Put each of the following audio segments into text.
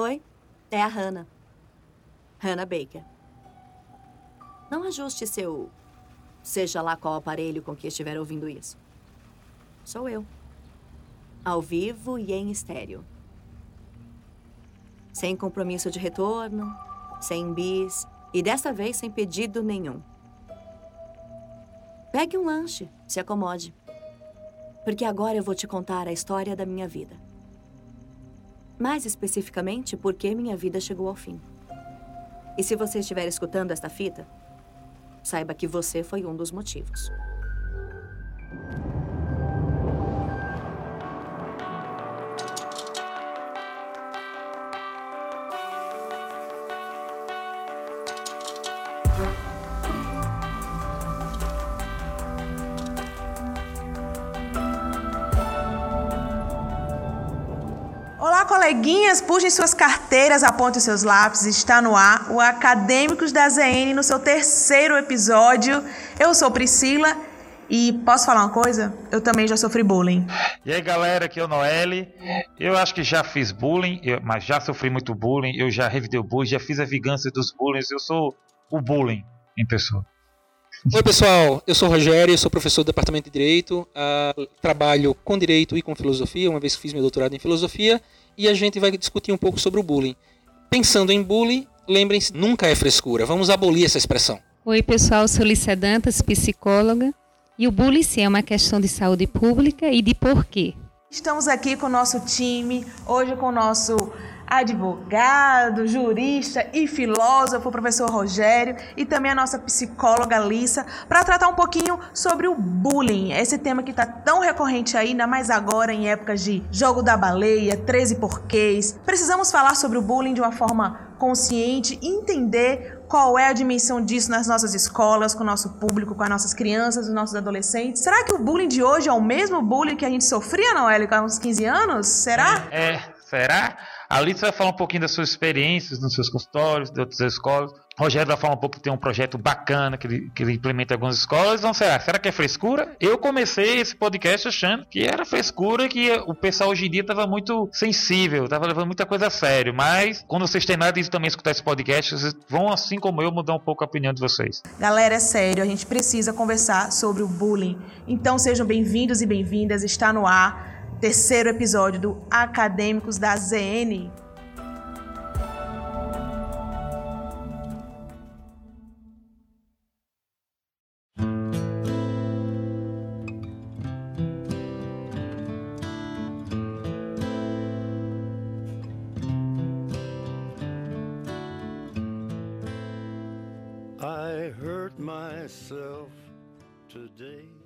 Oi, é a Hannah. Hannah Baker. Não ajuste seu. seja lá qual aparelho com que estiver ouvindo isso. Sou eu. Ao vivo e em estéreo. Sem compromisso de retorno, sem bis e dessa vez sem pedido nenhum. Pegue um lanche, se acomode. Porque agora eu vou te contar a história da minha vida. Mais especificamente, por que minha vida chegou ao fim. E se você estiver escutando esta fita, saiba que você foi um dos motivos. Puxem suas carteiras, apontem seus lápis. Está no ar o Acadêmicos da ZN no seu terceiro episódio. Eu sou Priscila e posso falar uma coisa? Eu também já sofri bullying. E aí galera, aqui é o Noelle. Eu acho que já fiz bullying, eu- mas já sofri muito bullying. Eu já revidei o bullying, já fiz a vingança dos bullying. Eu sou o bullying em pessoa. Oi pessoal, eu sou o Rogério, sou professor do Departamento de Direito, ah, trabalho com Direito e com Filosofia, uma vez que fiz meu doutorado em Filosofia, e a gente vai discutir um pouco sobre o bullying. Pensando em bullying, lembrem-se, nunca é frescura, vamos abolir essa expressão. Oi, pessoal, sou Lícia Dantas, psicóloga. E o bullying sim, é uma questão de saúde pública e de porquê. Estamos aqui com o nosso time, hoje com o nosso advogado, jurista e filósofo, professor Rogério, e também a nossa psicóloga Lissa, para tratar um pouquinho sobre o bullying, esse tema que está tão recorrente ainda mais agora em épocas de jogo da baleia, 13 porquês. Precisamos falar sobre o bullying de uma forma consciente, entender qual é a dimensão disso nas nossas escolas, com o nosso público, com as nossas crianças, os nossos adolescentes. Será que o bullying de hoje é o mesmo bullying que a gente sofria, Noelle, há uns 15 anos? Será? É, será? A Alice vai falar um pouquinho das suas experiências nos seus consultórios, de outras escolas. O Rogério vai falar um pouco que tem um projeto bacana que ele, que ele implementa em algumas escolas. Então, será? Será que é frescura? Eu comecei esse podcast achando que era frescura, que o pessoal hoje em dia estava muito sensível, estava levando muita coisa a sério. Mas, quando vocês têm nada de também escutar esse podcast, vocês vão, assim como eu, mudar um pouco a opinião de vocês. Galera, é sério, a gente precisa conversar sobre o bullying. Então sejam bem-vindos e bem-vindas, está no ar, terceiro episódio do Acadêmicos da ZN.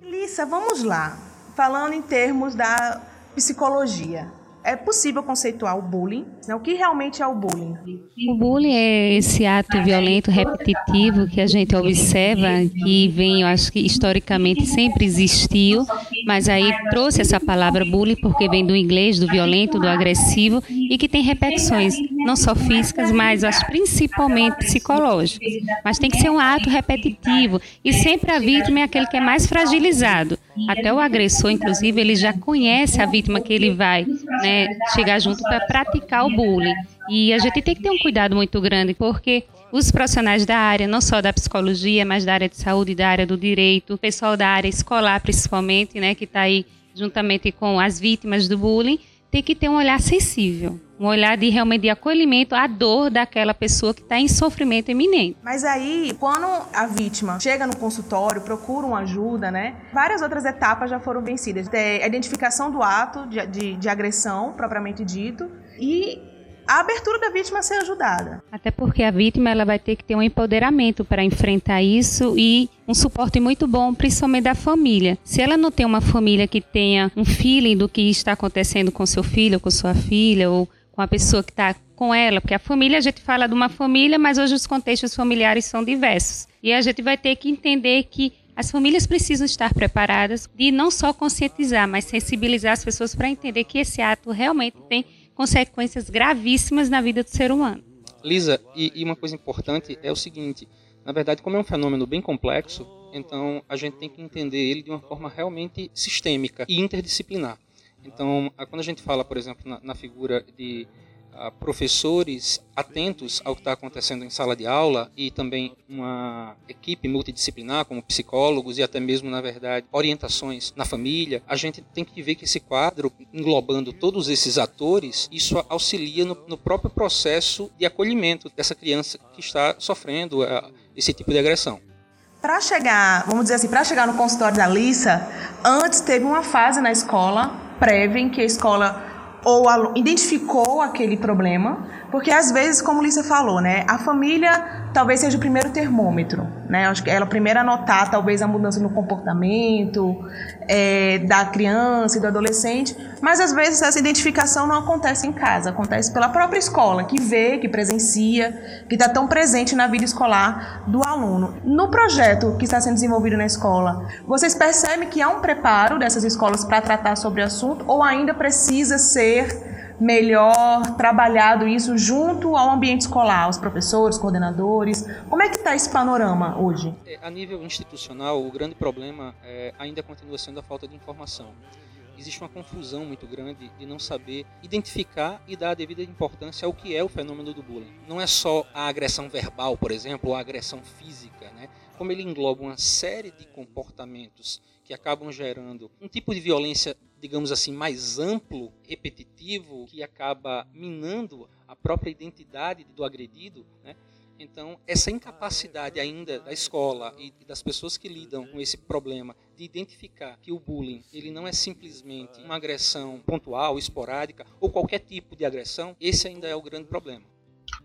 Lissa, vamos lá. Falando em termos da psicologia. É possível conceituar o bullying? né? O que realmente é o bullying? O bullying é esse ato violento repetitivo que a gente observa que vem, eu acho que historicamente sempre existiu, mas aí trouxe essa palavra bullying porque vem do inglês, do violento, do agressivo e que tem repercussões não só físicas, mas acho principalmente psicológicas. Mas tem que ser um ato repetitivo e sempre a vítima é aquele que é mais fragilizado. Até o agressor, inclusive, ele já conhece a vítima que ele vai né, chegar junto para praticar o bullying. E a gente tem que ter um cuidado muito grande, porque os profissionais da área, não só da psicologia, mas da área de saúde, da área do direito, o pessoal da área escolar, principalmente, né, que está aí juntamente com as vítimas do bullying, tem que ter um olhar sensível, um olhar de realmente de acolhimento à dor daquela pessoa que está em sofrimento iminente. Mas aí, quando a vítima chega no consultório, procura uma ajuda, né? Várias outras etapas já foram vencidas. A identificação do ato de, de, de agressão, propriamente dito, e a abertura da vítima a ser ajudada. Até porque a vítima ela vai ter que ter um empoderamento para enfrentar isso e um suporte muito bom, principalmente da família. Se ela não tem uma família que tenha um feeling do que está acontecendo com seu filho, com sua filha, ou com a pessoa que está com ela, porque a família, a gente fala de uma família, mas hoje os contextos familiares são diversos. E a gente vai ter que entender que as famílias precisam estar preparadas de não só conscientizar, mas sensibilizar as pessoas para entender que esse ato realmente tem consequências gravíssimas na vida do ser humano. Lisa, e, e uma coisa importante é o seguinte: na verdade, como é um fenômeno bem complexo, então a gente tem que entender ele de uma forma realmente sistêmica e interdisciplinar. Então, quando a gente fala, por exemplo, na, na figura de ah, professores atentos ao que está acontecendo em sala de aula e também uma equipe multidisciplinar, como psicólogos e até mesmo, na verdade, orientações na família, a gente tem que ver que esse quadro, englobando todos esses atores, isso auxilia no, no próprio processo de acolhimento dessa criança que está sofrendo uh, esse tipo de agressão. Para chegar, vamos dizer assim, para chegar no consultório da Lissa, antes teve uma fase na escola prévia em que a escola ou identificou aquele problema, porque às vezes, como Lícia falou, né, a família talvez seja o primeiro termômetro, né? Acho que ela primeiro a notar talvez a mudança no comportamento é, da criança e do adolescente, mas às vezes essa identificação não acontece em casa, acontece pela própria escola que vê, que presencia, que está tão presente na vida escolar do aluno. No projeto que está sendo desenvolvido na escola, vocês percebem que há um preparo dessas escolas para tratar sobre o assunto ou ainda precisa ser melhor trabalhado isso junto ao ambiente escolar, aos professores, coordenadores? Como é que está esse panorama hoje? É, a nível institucional, o grande problema é, ainda continua sendo a falta de informação. Existe uma confusão muito grande de não saber identificar e dar a devida importância ao que é o fenômeno do bullying. Não é só a agressão verbal, por exemplo, ou a agressão física, né? como ele engloba uma série de comportamentos que acabam gerando um tipo de violência, digamos assim, mais amplo, repetitivo, que acaba minando a própria identidade do agredido, né? Então, essa incapacidade ainda da escola e das pessoas que lidam com esse problema de identificar que o bullying ele não é simplesmente uma agressão pontual, esporádica ou qualquer tipo de agressão, esse ainda é o grande problema.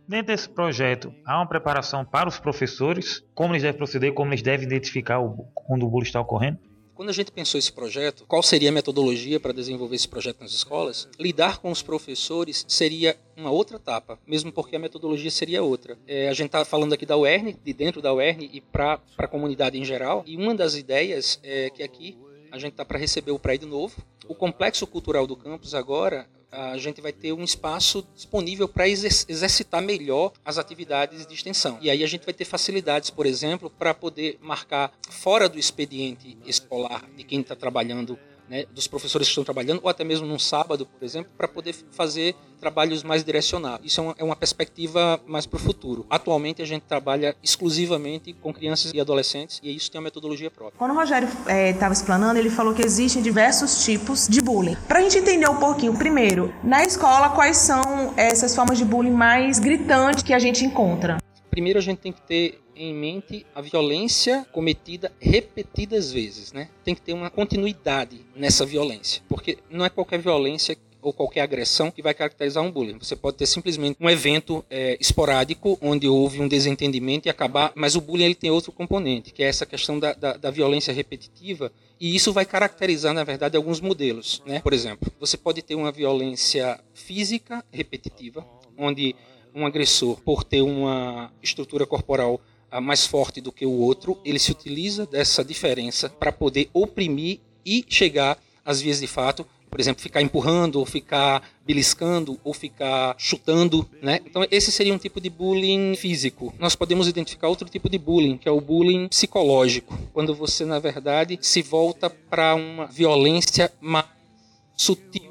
Dentro desse projeto, há uma preparação para os professores, como eles devem proceder, como eles devem identificar quando o bullying está ocorrendo? Quando a gente pensou esse projeto, qual seria a metodologia para desenvolver esse projeto nas escolas? Lidar com os professores seria uma outra etapa, mesmo porque a metodologia seria outra. É, a gente está falando aqui da UERN, de dentro da UERN e para a comunidade em geral, e uma das ideias é que aqui a gente está para receber o prédio novo. O complexo cultural do campus agora a gente vai ter um espaço disponível para exercitar melhor as atividades de extensão. E aí a gente vai ter facilidades, por exemplo, para poder marcar fora do expediente escolar de quem está trabalhando né, dos professores que estão trabalhando, ou até mesmo num sábado, por exemplo, para poder fazer trabalhos mais direcionados. Isso é uma, é uma perspectiva mais para o futuro. Atualmente a gente trabalha exclusivamente com crianças e adolescentes e isso tem uma metodologia própria. Quando o Rogério estava é, explanando, ele falou que existem diversos tipos de bullying. Para a gente entender um pouquinho, primeiro, na escola, quais são essas formas de bullying mais gritantes que a gente encontra? Primeiro a gente tem que ter em mente a violência cometida repetidas vezes, né? Tem que ter uma continuidade nessa violência, porque não é qualquer violência ou qualquer agressão que vai caracterizar um bullying. Você pode ter simplesmente um evento é, esporádico onde houve um desentendimento e acabar, mas o bullying ele tem outro componente, que é essa questão da, da, da violência repetitiva e isso vai caracterizar, na verdade, alguns modelos. Né? Por exemplo, você pode ter uma violência física repetitiva, onde um agressor, por ter uma estrutura corporal mais forte do que o outro, ele se utiliza dessa diferença para poder oprimir e chegar às vias de fato, por exemplo, ficar empurrando, ou ficar beliscando, ou ficar chutando, né? Então esse seria um tipo de bullying físico. Nós podemos identificar outro tipo de bullying, que é o bullying psicológico, quando você na verdade se volta para uma violência mais sutil,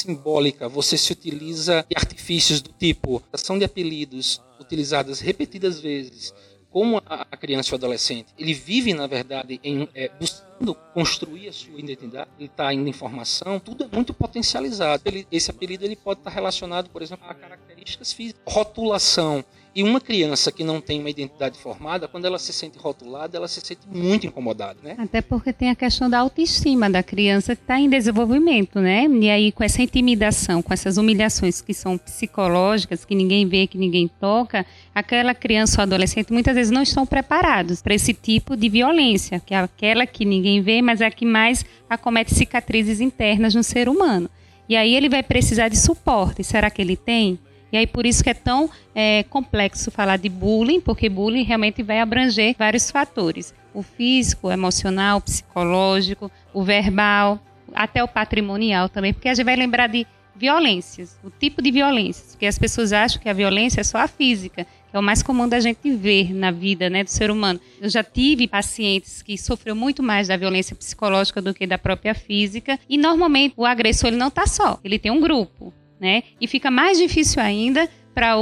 simbólica. Você se utiliza de artifícios do tipo ação de apelidos utilizadas repetidas vezes como a, criança e o adolescente. Ele vive na verdade em é, buscando construir a sua identidade ele está indo em formação tudo é muito potencializado. Ele, esse apelido ele pode estar relacionado por exemplo a características físicas. Rotulação e uma criança que não tem uma identidade formada, quando ela se sente rotulada, ela se sente muito incomodada, né? Até porque tem a questão da autoestima da criança que está em desenvolvimento, né? E aí com essa intimidação, com essas humilhações que são psicológicas, que ninguém vê, que ninguém toca, aquela criança ou adolescente muitas vezes não estão preparados para esse tipo de violência, que é aquela que ninguém vê, mas é a que mais acomete cicatrizes internas no ser humano. E aí ele vai precisar de suporte. Será que ele tem? E aí por isso que é tão é, complexo falar de bullying, porque bullying realmente vai abranger vários fatores: o físico, o emocional, o psicológico, o verbal, até o patrimonial também, porque a gente vai lembrar de violências, o tipo de violências, porque as pessoas acham que a violência é só a física, que é o mais comum da gente ver na vida né, do ser humano. Eu já tive pacientes que sofreu muito mais da violência psicológica do que da própria física, e normalmente o agressor ele não está só, ele tem um grupo. Né? E fica mais difícil ainda para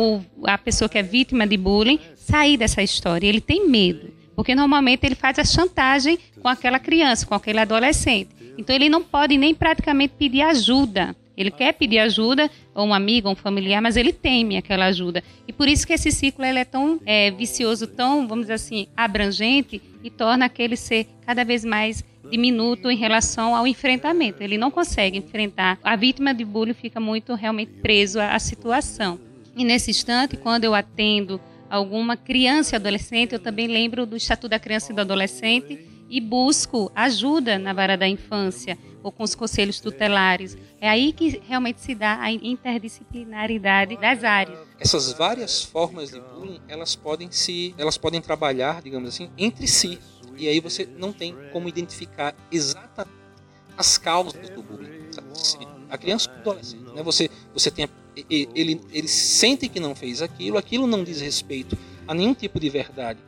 a pessoa que é vítima de bullying sair dessa história. Ele tem medo, porque normalmente ele faz a chantagem com aquela criança, com aquele adolescente. Então ele não pode nem praticamente pedir ajuda. Ele quer pedir ajuda, ou um amigo, ou um familiar, mas ele teme aquela ajuda. E por isso que esse ciclo ele é tão é, vicioso, tão, vamos dizer assim, abrangente, e torna aquele ser cada vez mais diminuto em relação ao enfrentamento. Ele não consegue enfrentar. A vítima de bullying fica muito realmente preso à situação. E nesse instante, quando eu atendo alguma criança e adolescente, eu também lembro do Estatuto da Criança e do Adolescente e busco ajuda na vara da infância ou com os conselhos tutelares. É aí que realmente se dá a interdisciplinaridade das áreas. Essas várias formas de bullying, elas podem se, elas podem trabalhar, digamos assim, entre si. E aí você não tem como identificar exatamente as causas do bullying. A criança ou o adolescente, né? Você você tem ele ele sente que não fez aquilo, aquilo não diz respeito a nenhum tipo de verdade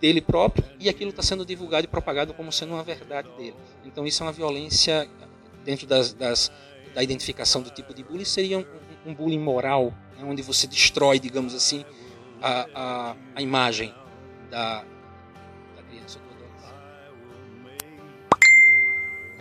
dele próprio e aquilo está sendo divulgado e propagado como sendo uma verdade dele. Então isso é uma violência dentro das, das da identificação do tipo de bullying seria um, um bullying moral, né, onde você destrói, digamos assim, a, a, a imagem da, da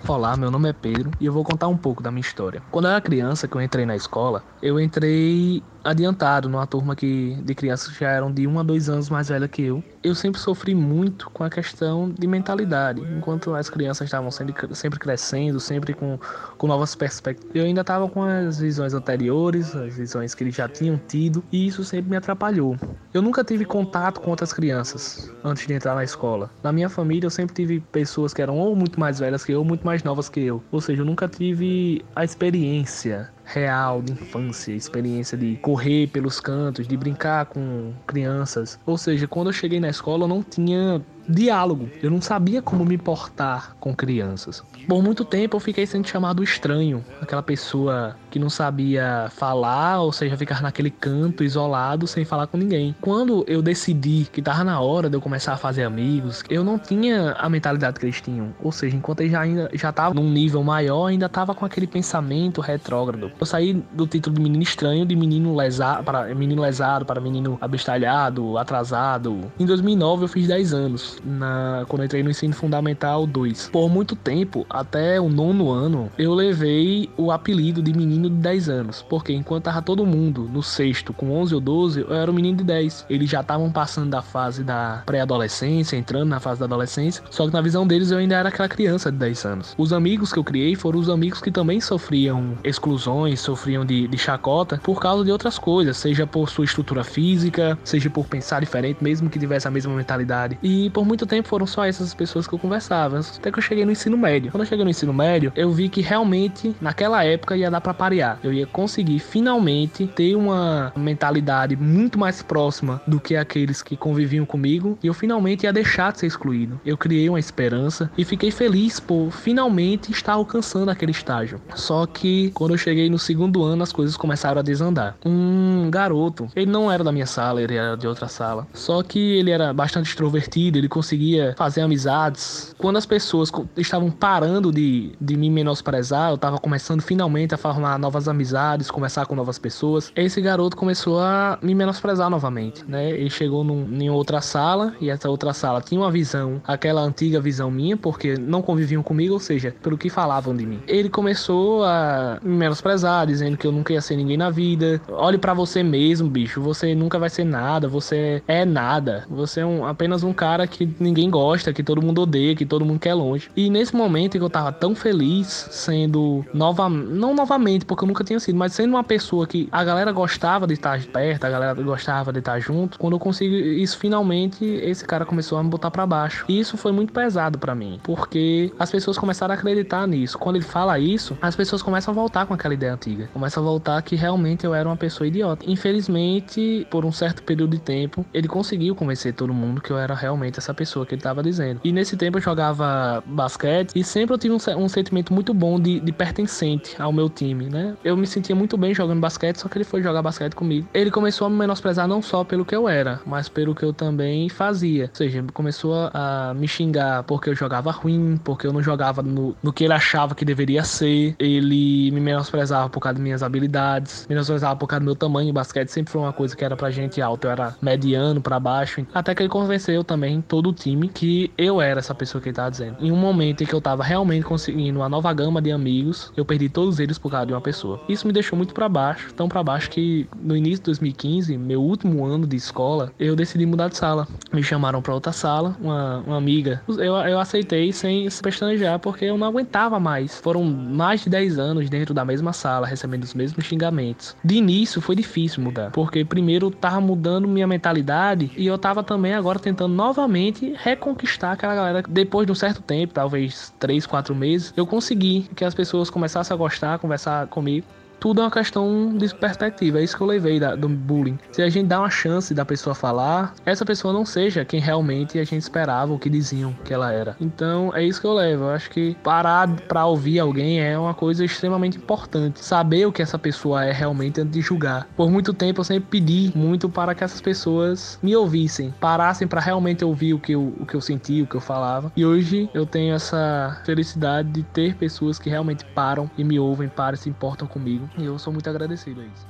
Olá, meu nome é Pedro e eu vou contar um pouco da minha história. Quando eu era criança, que eu entrei na escola, eu entrei adiantado numa turma que, de crianças que já eram de um a dois anos mais velha que eu. Eu sempre sofri muito com a questão de mentalidade. Enquanto as crianças estavam sempre, sempre crescendo, sempre com, com novas perspectivas, eu ainda estava com as visões anteriores, as visões que eles já tinham tido, e isso sempre me atrapalhou. Eu nunca tive contato com outras crianças antes de entrar na escola. Na minha família, eu sempre tive pessoas que eram ou muito mais velhas que eu, ou muito mais novas que eu. Ou seja, eu nunca tive a experiência real de infância, experiência de correr pelos cantos, de brincar com crianças. Ou seja, quando eu cheguei na escola eu não tinha diálogo. Eu não sabia como me portar com crianças. Por muito tempo eu fiquei sendo chamado estranho, aquela pessoa que não sabia falar, ou seja, ficar naquele canto isolado sem falar com ninguém. Quando eu decidi que tava na hora de eu começar a fazer amigos, eu não tinha a mentalidade que eles tinham. Ou seja, enquanto eu já ainda já tava num nível maior, ainda tava com aquele pensamento retrógrado. Eu saí do título de menino estranho de menino lesado para menino lesado para menino abestalhado, atrasado. Em 2009 eu fiz 10 anos na, quando eu entrei no ensino fundamental 2. Por muito tempo, até o nono ano, eu levei o apelido de menino de 10 anos, porque enquanto tava todo mundo no sexto com 11 ou 12, eu era o menino de 10. Eles já estavam passando da fase da pré-adolescência, entrando na fase da adolescência, só que na visão deles eu ainda era aquela criança de 10 anos. Os amigos que eu criei foram os amigos que também sofriam exclusões, sofriam de, de chacota por causa de outras coisas, seja por sua estrutura física, seja por pensar diferente, mesmo que tivesse a mesma mentalidade. E por muito tempo foram só essas pessoas que eu conversava, até que eu cheguei no ensino médio. Quando eu cheguei no ensino médio, eu vi que realmente naquela época ia dar para parear. Eu ia conseguir finalmente ter uma mentalidade muito mais próxima do que aqueles que conviviam comigo e eu finalmente ia deixar de ser excluído. Eu criei uma esperança e fiquei feliz por finalmente estar alcançando aquele estágio. Só que quando eu cheguei no segundo ano, as coisas começaram a desandar. Um garoto, ele não era da minha sala, ele era de outra sala. Só que ele era bastante extrovertido, ele conseguia fazer amizades. Quando as pessoas estavam parando de, de me menosprezar, eu estava começando finalmente a formar novas amizades, conversar com novas pessoas. Esse garoto começou a me menosprezar novamente, né? Ele chegou num, em outra sala e essa outra sala tinha uma visão, aquela antiga visão minha, porque não conviviam comigo, ou seja, pelo que falavam de mim. Ele começou a me menosprezar, dizendo que eu nunca ia ser ninguém na vida. Olhe para você mesmo, bicho. Você nunca vai ser nada. Você é nada. Você é um, apenas um cara que ninguém gosta, que todo mundo odeia, que todo mundo quer longe. E nesse momento que eu tava tão feliz sendo nova, não novamente, porque eu nunca tinha sido, mas sendo uma pessoa que a galera gostava de estar perto, a galera gostava de estar junto, quando eu consigo isso finalmente, esse cara começou a me botar para baixo. E isso foi muito pesado para mim, porque as pessoas começaram a acreditar nisso. Quando ele fala isso, as pessoas começam a voltar com aquela ideia antiga. Começam a voltar que realmente eu era uma pessoa idiota. Infelizmente, por um certo período de tempo, ele conseguiu convencer todo mundo que eu era realmente essa essa pessoa que ele estava dizendo. E nesse tempo eu jogava basquete e sempre eu tive um, um sentimento muito bom de, de, pertencente ao meu time, né? Eu me sentia muito bem jogando basquete, só que ele foi jogar basquete comigo. Ele começou a me menosprezar não só pelo que eu era, mas pelo que eu também fazia. Ou seja, começou a me xingar porque eu jogava ruim, porque eu não jogava no, no que ele achava que deveria ser. Ele me menosprezava por causa das minhas habilidades, me menosprezava por causa do meu tamanho. Basquete sempre foi uma coisa que era pra gente alto, eu era mediano para baixo. Até que ele convenceu também todo o time que eu era essa pessoa que ele tava dizendo. Em um momento em que eu tava realmente conseguindo uma nova gama de amigos, eu perdi todos eles por causa de uma pessoa. Isso me deixou muito para baixo, tão para baixo que no início de 2015, meu último ano de escola, eu decidi mudar de sala. Me chamaram para outra sala, uma, uma amiga. Eu, eu aceitei sem se pestanejar porque eu não aguentava mais. Foram mais de 10 anos dentro da mesma sala, recebendo os mesmos xingamentos. De início foi difícil mudar, porque primeiro tava mudando minha mentalidade e eu tava também agora tentando novamente reconquistar aquela galera. Depois de um certo tempo, talvez 3, 4 meses, eu consegui que as pessoas começassem a gostar, conversar comigo tudo é uma questão de perspectiva. É isso que eu levei da, do bullying. Se a gente dá uma chance da pessoa falar, essa pessoa não seja quem realmente a gente esperava ou que diziam que ela era. Então é isso que eu levo. Eu acho que parar para ouvir alguém é uma coisa extremamente importante. Saber o que essa pessoa é realmente antes de julgar. Por muito tempo eu sempre pedi muito para que essas pessoas me ouvissem, parassem para realmente ouvir o que, eu, o que eu senti, o que eu falava. E hoje eu tenho essa felicidade de ter pessoas que realmente param e me ouvem, param e se importam comigo. E eu sou muito agradecido a isso.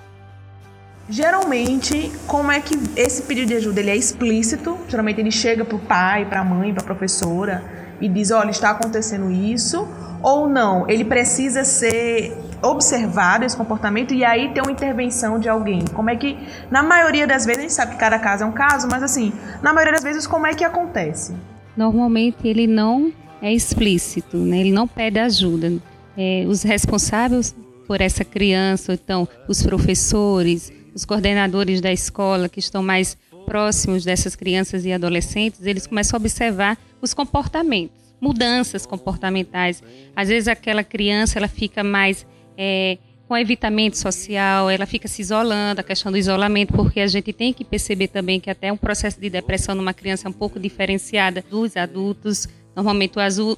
Geralmente, como é que esse pedido de ajuda ele é explícito? Geralmente ele chega para o pai, para a mãe, para a professora e diz: olha, está acontecendo isso. Ou não, ele precisa ser observado esse comportamento e aí ter uma intervenção de alguém. Como é que, na maioria das vezes, a gente sabe que cada caso é um caso, mas assim, na maioria das vezes, como é que acontece? Normalmente ele não é explícito, né? ele não pede ajuda. É, os responsáveis por essa criança, ou então os professores, os coordenadores da escola que estão mais próximos dessas crianças e adolescentes, eles começam a observar os comportamentos, mudanças comportamentais. Às vezes aquela criança ela fica mais é, com evitamento social, ela fica se isolando, a questão do isolamento, porque a gente tem que perceber também que até um processo de depressão numa criança é um pouco diferenciada dos adultos. Normalmente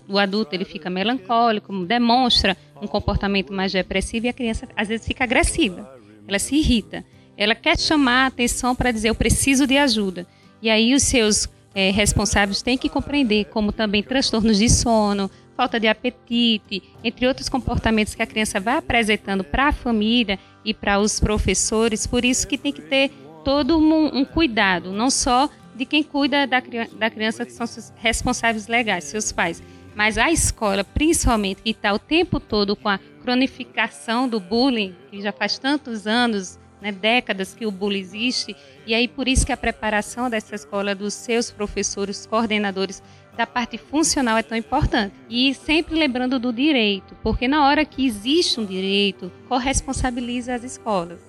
o adulto ele fica melancólico, demonstra um comportamento mais depressivo e a criança às vezes fica agressiva. Ela se irrita. Ela quer chamar a atenção para dizer eu preciso de ajuda. E aí os seus é, responsáveis têm que compreender como também transtornos de sono, falta de apetite, entre outros comportamentos que a criança vai apresentando para a família e para os professores. Por isso que tem que ter todo um, um cuidado, não só de quem cuida da, da criança, que são os responsáveis legais, seus pais, mas a escola, principalmente, que está o tempo todo com a cronificação do bullying, que já faz tantos anos, né, décadas que o bullying existe, e aí por isso que a preparação dessa escola, dos seus professores, coordenadores, da parte funcional é tão importante. E sempre lembrando do direito, porque na hora que existe um direito, corresponsabiliza as escolas.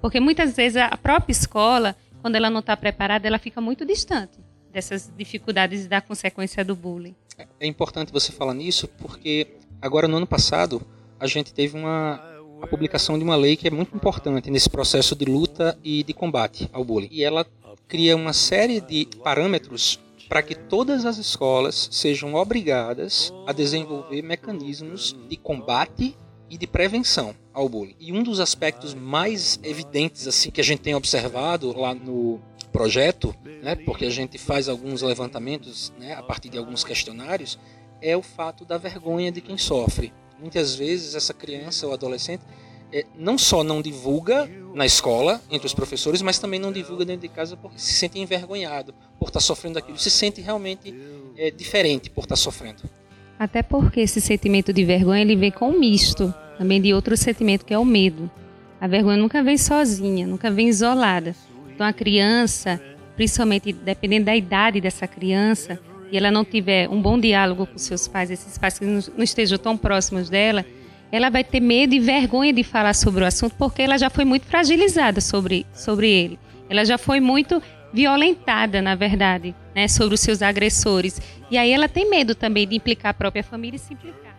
Porque muitas vezes a própria escola, quando ela não está preparada, ela fica muito distante dessas dificuldades e da consequência do bullying. É importante você falar nisso porque agora no ano passado a gente teve uma a publicação de uma lei que é muito importante nesse processo de luta e de combate ao bullying. E ela cria uma série de parâmetros para que todas as escolas sejam obrigadas a desenvolver mecanismos de combate e de prevenção ao bullying. E um dos aspectos mais evidentes assim que a gente tem observado lá no projeto, né, porque a gente faz alguns levantamentos né, a partir de alguns questionários, é o fato da vergonha de quem sofre. Muitas vezes essa criança ou adolescente é, não só não divulga na escola, entre os professores, mas também não divulga dentro de casa porque se sente envergonhado por estar sofrendo aquilo, se sente realmente é, diferente por estar sofrendo. Até porque esse sentimento de vergonha ele vem com um misto também de outro sentimento que é o medo. A vergonha nunca vem sozinha, nunca vem isolada. Então a criança, principalmente dependendo da idade dessa criança, e ela não tiver um bom diálogo com seus pais, esses pais que não estejam tão próximos dela, ela vai ter medo e vergonha de falar sobre o assunto porque ela já foi muito fragilizada sobre, sobre ele. Ela já foi muito violentada, na verdade, né, sobre os seus agressores. E aí ela tem medo também de implicar a própria família e se implicar.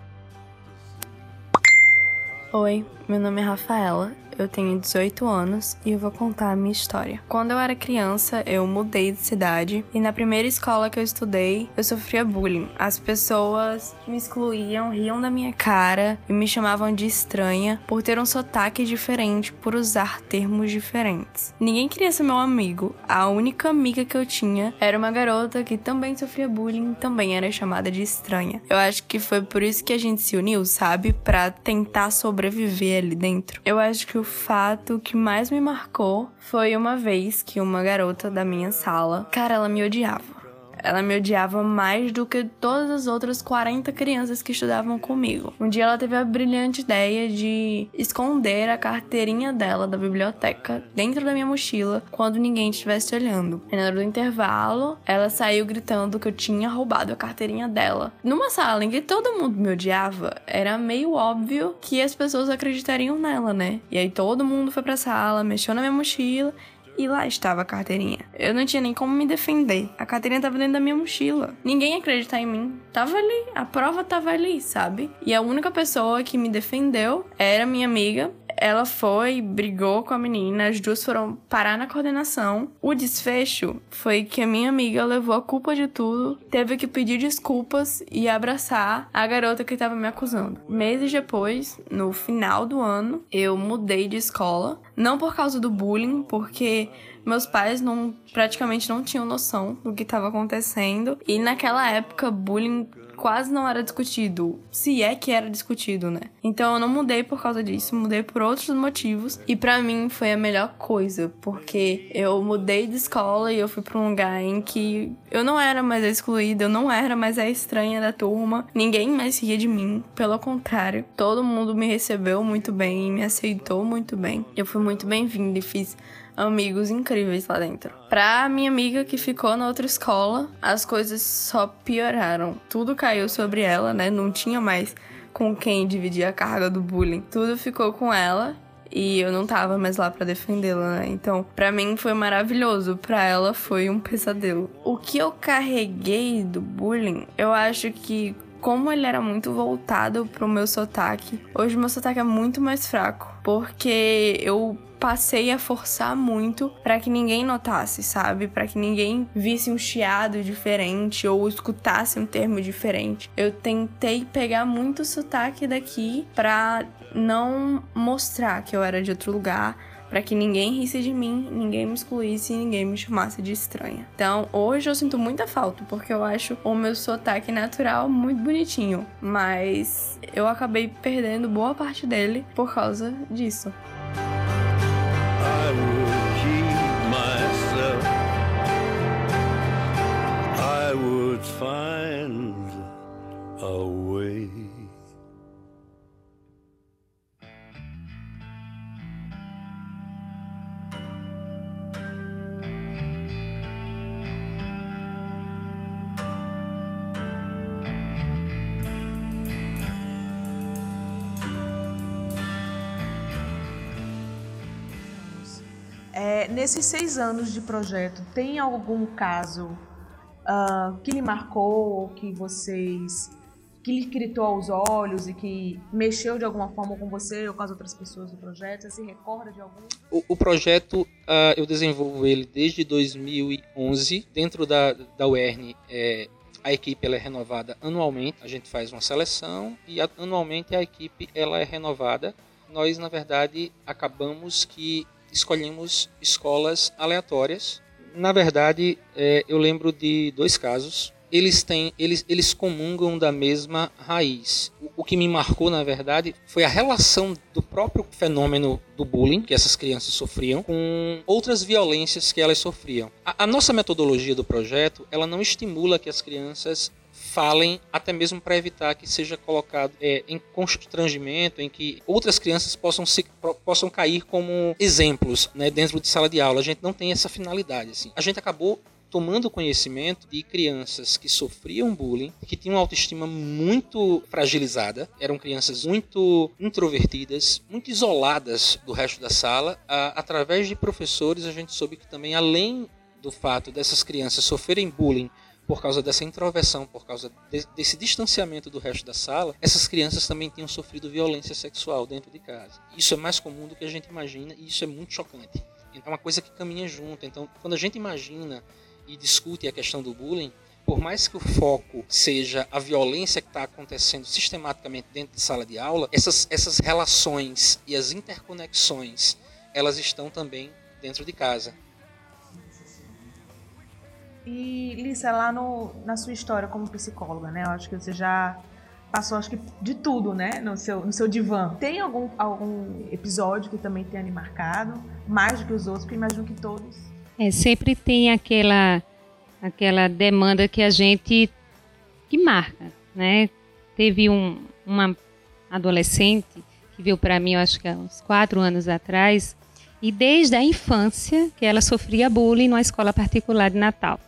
Oi, meu nome é Rafaela eu tenho 18 anos e eu vou contar a minha história. Quando eu era criança, eu mudei de cidade e na primeira escola que eu estudei, eu sofria bullying. As pessoas me excluíam, riam da minha cara e me chamavam de estranha por ter um sotaque diferente, por usar termos diferentes. Ninguém queria ser meu amigo. A única amiga que eu tinha era uma garota que também sofria bullying, também era chamada de estranha. Eu acho que foi por isso que a gente se uniu, sabe? Para tentar sobreviver ali dentro. Eu acho que o fato que mais me marcou foi uma vez que uma garota da minha sala, cara, ela me odiava. Ela me odiava mais do que todas as outras 40 crianças que estudavam comigo. Um dia ela teve a brilhante ideia de esconder a carteirinha dela da biblioteca dentro da minha mochila quando ninguém estivesse olhando. E na hora do intervalo, ela saiu gritando que eu tinha roubado a carteirinha dela. Numa sala em que todo mundo me odiava, era meio óbvio que as pessoas acreditariam nela, né? E aí todo mundo foi pra sala, mexeu na minha mochila e lá estava a carteirinha. Eu não tinha nem como me defender. A carteirinha estava dentro da minha mochila. Ninguém ia acreditar em mim. Tava ali, a prova tava ali, sabe? E a única pessoa que me defendeu era minha amiga ela foi, brigou com a menina, as duas foram parar na coordenação. O desfecho foi que a minha amiga levou a culpa de tudo, teve que pedir desculpas e abraçar a garota que estava me acusando. Meses depois, no final do ano, eu mudei de escola, não por causa do bullying, porque meus pais não praticamente não tinham noção do que estava acontecendo. E naquela época bullying quase não era discutido, se é que era discutido, né? Então eu não mudei por causa disso, mudei por outros motivos. E para mim foi a melhor coisa, porque eu mudei de escola e eu fui para um lugar em que eu não era mais a excluída, eu não era mais a estranha da turma, ninguém mais ria de mim, pelo contrário, todo mundo me recebeu muito bem e me aceitou muito bem. Eu fui muito bem-vinda e fiz amigos incríveis lá dentro. Pra minha amiga que ficou na outra escola, as coisas só pioraram. Tudo caiu sobre ela, né? Não tinha mais com quem dividir a carga do bullying. Tudo ficou com ela e eu não tava mais lá para defendê-la, né? Então, para mim foi maravilhoso, para ela foi um pesadelo. O que eu carreguei do bullying, eu acho que como ele era muito voltado pro meu sotaque, hoje meu sotaque é muito mais fraco, porque eu passei a forçar muito para que ninguém notasse, sabe? Para que ninguém visse um chiado diferente ou escutasse um termo diferente. Eu tentei pegar muito sotaque daqui para não mostrar que eu era de outro lugar, para que ninguém risse de mim, ninguém me excluísse ninguém me chamasse de estranha. Então, hoje eu sinto muita falta, porque eu acho o meu sotaque natural muito bonitinho, mas eu acabei perdendo boa parte dele por causa disso. Would find a way. É, nesses seis anos de projeto, tem algum caso uh, que lhe marcou, que vocês. que lhe gritou aos olhos e que mexeu de alguma forma com você ou com as outras pessoas do projeto? Você se recorda de algum? O, o projeto, uh, eu desenvolvo ele desde 2011. Dentro da, da UERN, é, a equipe ela é renovada anualmente. A gente faz uma seleção e anualmente a equipe ela é renovada. Nós, na verdade, acabamos que escolhemos escolas aleatórias. Na verdade, é, eu lembro de dois casos. Eles têm, eles, eles comungam da mesma raiz. O, o que me marcou, na verdade, foi a relação do próprio fenômeno do bullying que essas crianças sofriam com outras violências que elas sofriam. A, a nossa metodologia do projeto, ela não estimula que as crianças falem, até mesmo para evitar que seja colocado é, em constrangimento, em que outras crianças possam, se, possam cair como exemplos né, dentro de sala de aula. A gente não tem essa finalidade. Assim. A gente acabou tomando conhecimento de crianças que sofriam bullying, que tinham autoestima muito fragilizada, eram crianças muito introvertidas, muito isoladas do resto da sala. através de professores, a gente soube que também, além do fato dessas crianças sofrerem bullying por causa dessa introversão, por causa de, desse distanciamento do resto da sala, essas crianças também tinham sofrido violência sexual dentro de casa. Isso é mais comum do que a gente imagina e isso é muito chocante. Então, é uma coisa que caminha junto. Então, quando a gente imagina e discute a questão do bullying, por mais que o foco seja a violência que está acontecendo sistematicamente dentro de sala de aula, essas, essas relações e as interconexões, elas estão também dentro de casa. E, Lissa, lá no, na sua história como psicóloga, né? Eu acho que você já passou, acho que, de tudo, né? No seu, no seu divã. Tem algum, algum episódio que também tenha lhe marcado? Mais do que os outros, porque imagino que todos... É, sempre tem aquela, aquela demanda que a gente... que marca, né? Teve um, uma adolescente que veio para mim, eu acho que há uns quatro anos atrás, e desde a infância que ela sofria bullying numa escola particular de Natal.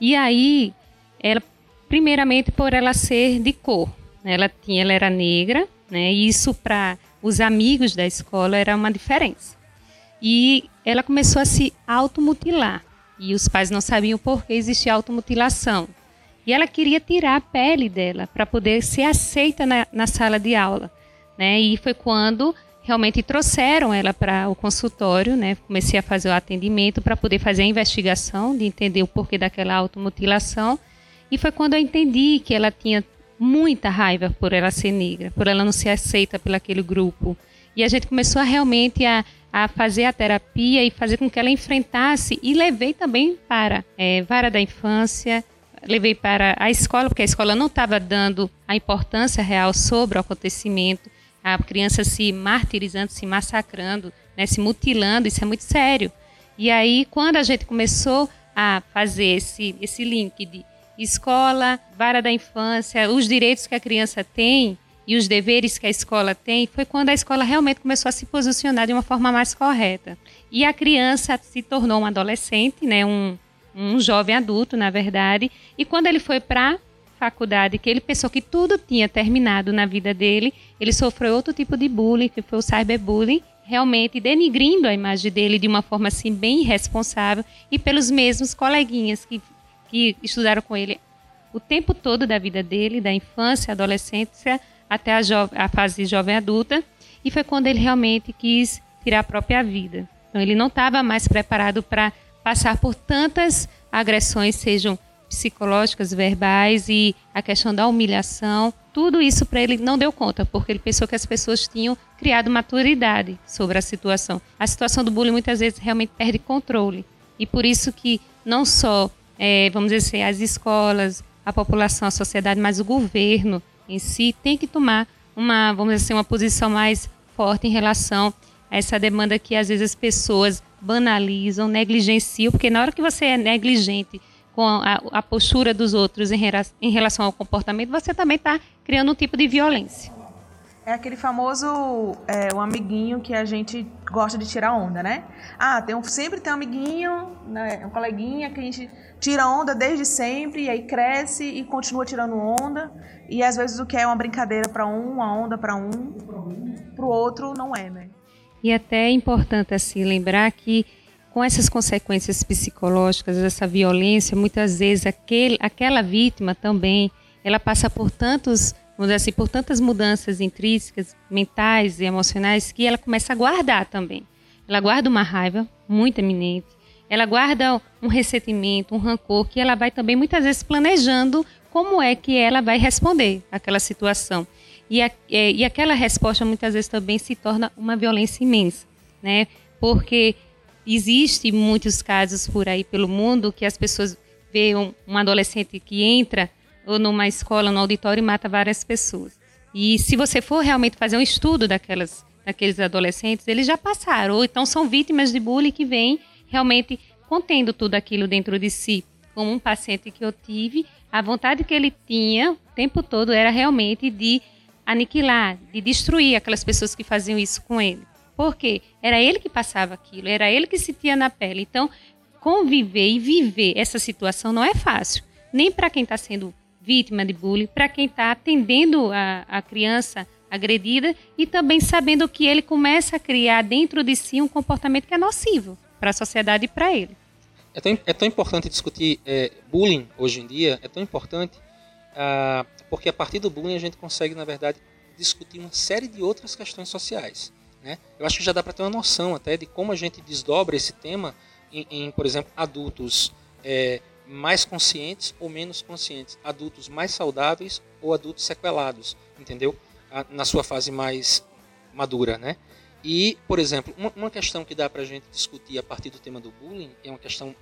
E aí, ela, primeiramente por ela ser de cor, né? ela tinha, ela era negra, né? E isso para os amigos da escola era uma diferença. E ela começou a se automutilar. E os pais não sabiam por que existia automutilação. E ela queria tirar a pele dela para poder ser aceita na, na sala de aula. Né? E foi quando realmente trouxeram ela para o consultório, né? Comecei a fazer o atendimento para poder fazer a investigação, de entender o porquê daquela automutilação. E foi quando eu entendi que ela tinha muita raiva por ela ser negra, por ela não ser aceita pelo aquele grupo. E a gente começou a realmente a, a fazer a terapia e fazer com que ela enfrentasse e levei também para é, vara da infância, levei para a escola, porque a escola não estava dando a importância real sobre o acontecimento a criança se martirizando, se massacrando, né, se mutilando, isso é muito sério. E aí, quando a gente começou a fazer esse, esse link de escola, vara da infância, os direitos que a criança tem e os deveres que a escola tem, foi quando a escola realmente começou a se posicionar de uma forma mais correta. E a criança se tornou um adolescente, né, um, um jovem adulto, na verdade, e quando ele foi para faculdade, que ele pensou que tudo tinha terminado na vida dele, ele sofreu outro tipo de bullying, que foi o cyberbullying, realmente denigrindo a imagem dele de uma forma assim bem irresponsável. E pelos mesmos coleguinhas que, que estudaram com ele o tempo todo da vida dele, da infância, adolescência até a, a fase jovem adulta, e foi quando ele realmente quis tirar a própria vida. Então ele não estava mais preparado para passar por tantas agressões, sejam psicológicas, verbais e a questão da humilhação, tudo isso para ele não deu conta, porque ele pensou que as pessoas tinham criado maturidade sobre a situação. A situação do bullying muitas vezes realmente perde controle. E por isso que não só, é, vamos dizer assim, as escolas, a população, a sociedade, mas o governo em si tem que tomar uma, vamos dizer assim, uma posição mais forte em relação a essa demanda que às vezes as pessoas banalizam, negligenciam, porque na hora que você é negligente com a, a postura dos outros em, em, relação ao comportamento, você também está criando um tipo de violência. É aquele famoso é, um amiguinho que a gente gosta de tirar onda, né? Ah, tem um, sempre tem um amiguinho, né, um coleguinha que a gente tira onda desde sempre e aí cresce e continua tirando onda. E às vezes o que é uma brincadeira para um, uma onda para um, para o outro não é, né? E até é importante assim lembrar que com essas consequências psicológicas, essa violência, muitas vezes aquele, aquela vítima também, ela passa por tantos, assim, por tantas mudanças intrínsecas, mentais e emocionais, que ela começa a guardar também. Ela guarda uma raiva muito eminente, ela guarda um ressentimento, um rancor, que ela vai também muitas vezes planejando como é que ela vai responder àquela situação. E, a, é, e aquela resposta muitas vezes também se torna uma violência imensa, né? Porque Existe muitos casos por aí pelo mundo que as pessoas veem um, um adolescente que entra ou numa escola, no auditório e mata várias pessoas. E se você for realmente fazer um estudo daquelas, daqueles adolescentes, eles já passaram, ou então são vítimas de bullying que vêm realmente contendo tudo aquilo dentro de si. Como um paciente que eu tive, a vontade que ele tinha o tempo todo era realmente de aniquilar, de destruir aquelas pessoas que faziam isso com ele. Porque era ele que passava aquilo, era ele que sentia na pele. Então, conviver e viver essa situação não é fácil. Nem para quem está sendo vítima de bullying, para quem está atendendo a, a criança agredida e também sabendo que ele começa a criar dentro de si um comportamento que é nocivo para a sociedade e para ele. É tão, é tão importante discutir é, bullying hoje em dia, é tão importante ah, porque a partir do bullying a gente consegue, na verdade, discutir uma série de outras questões sociais. Né? Eu acho que já dá para ter uma noção até de como a gente desdobra esse tema em, em por exemplo, adultos é, mais conscientes ou menos conscientes, adultos mais saudáveis ou adultos sequelados, entendeu? Na sua fase mais madura, né? E, por exemplo, uma, uma questão que dá para a gente discutir a partir do tema do bullying é uma questão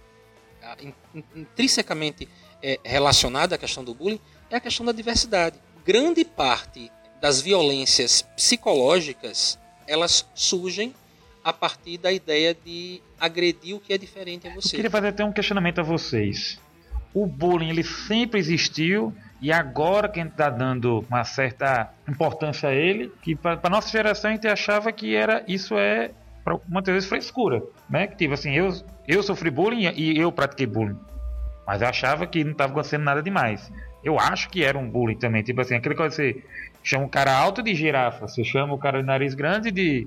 intrinsecamente é, relacionada à questão do bullying, é a questão da diversidade. Grande parte das violências psicológicas elas surgem a partir da ideia de agredir o que é diferente a você. Eu queria fazer até um questionamento a vocês. O bullying ele sempre existiu e agora que a gente está dando uma certa importância a ele, que para nossa geração a gente achava que era isso é muitas vezes frescura, né? Que tipo assim, eu eu sofri bullying e eu pratiquei bullying, mas eu achava que não estava acontecendo nada demais. Eu acho que era um bullying também, tipo assim, aquele que você chama o cara alto de girafa, você chama o cara de nariz grande de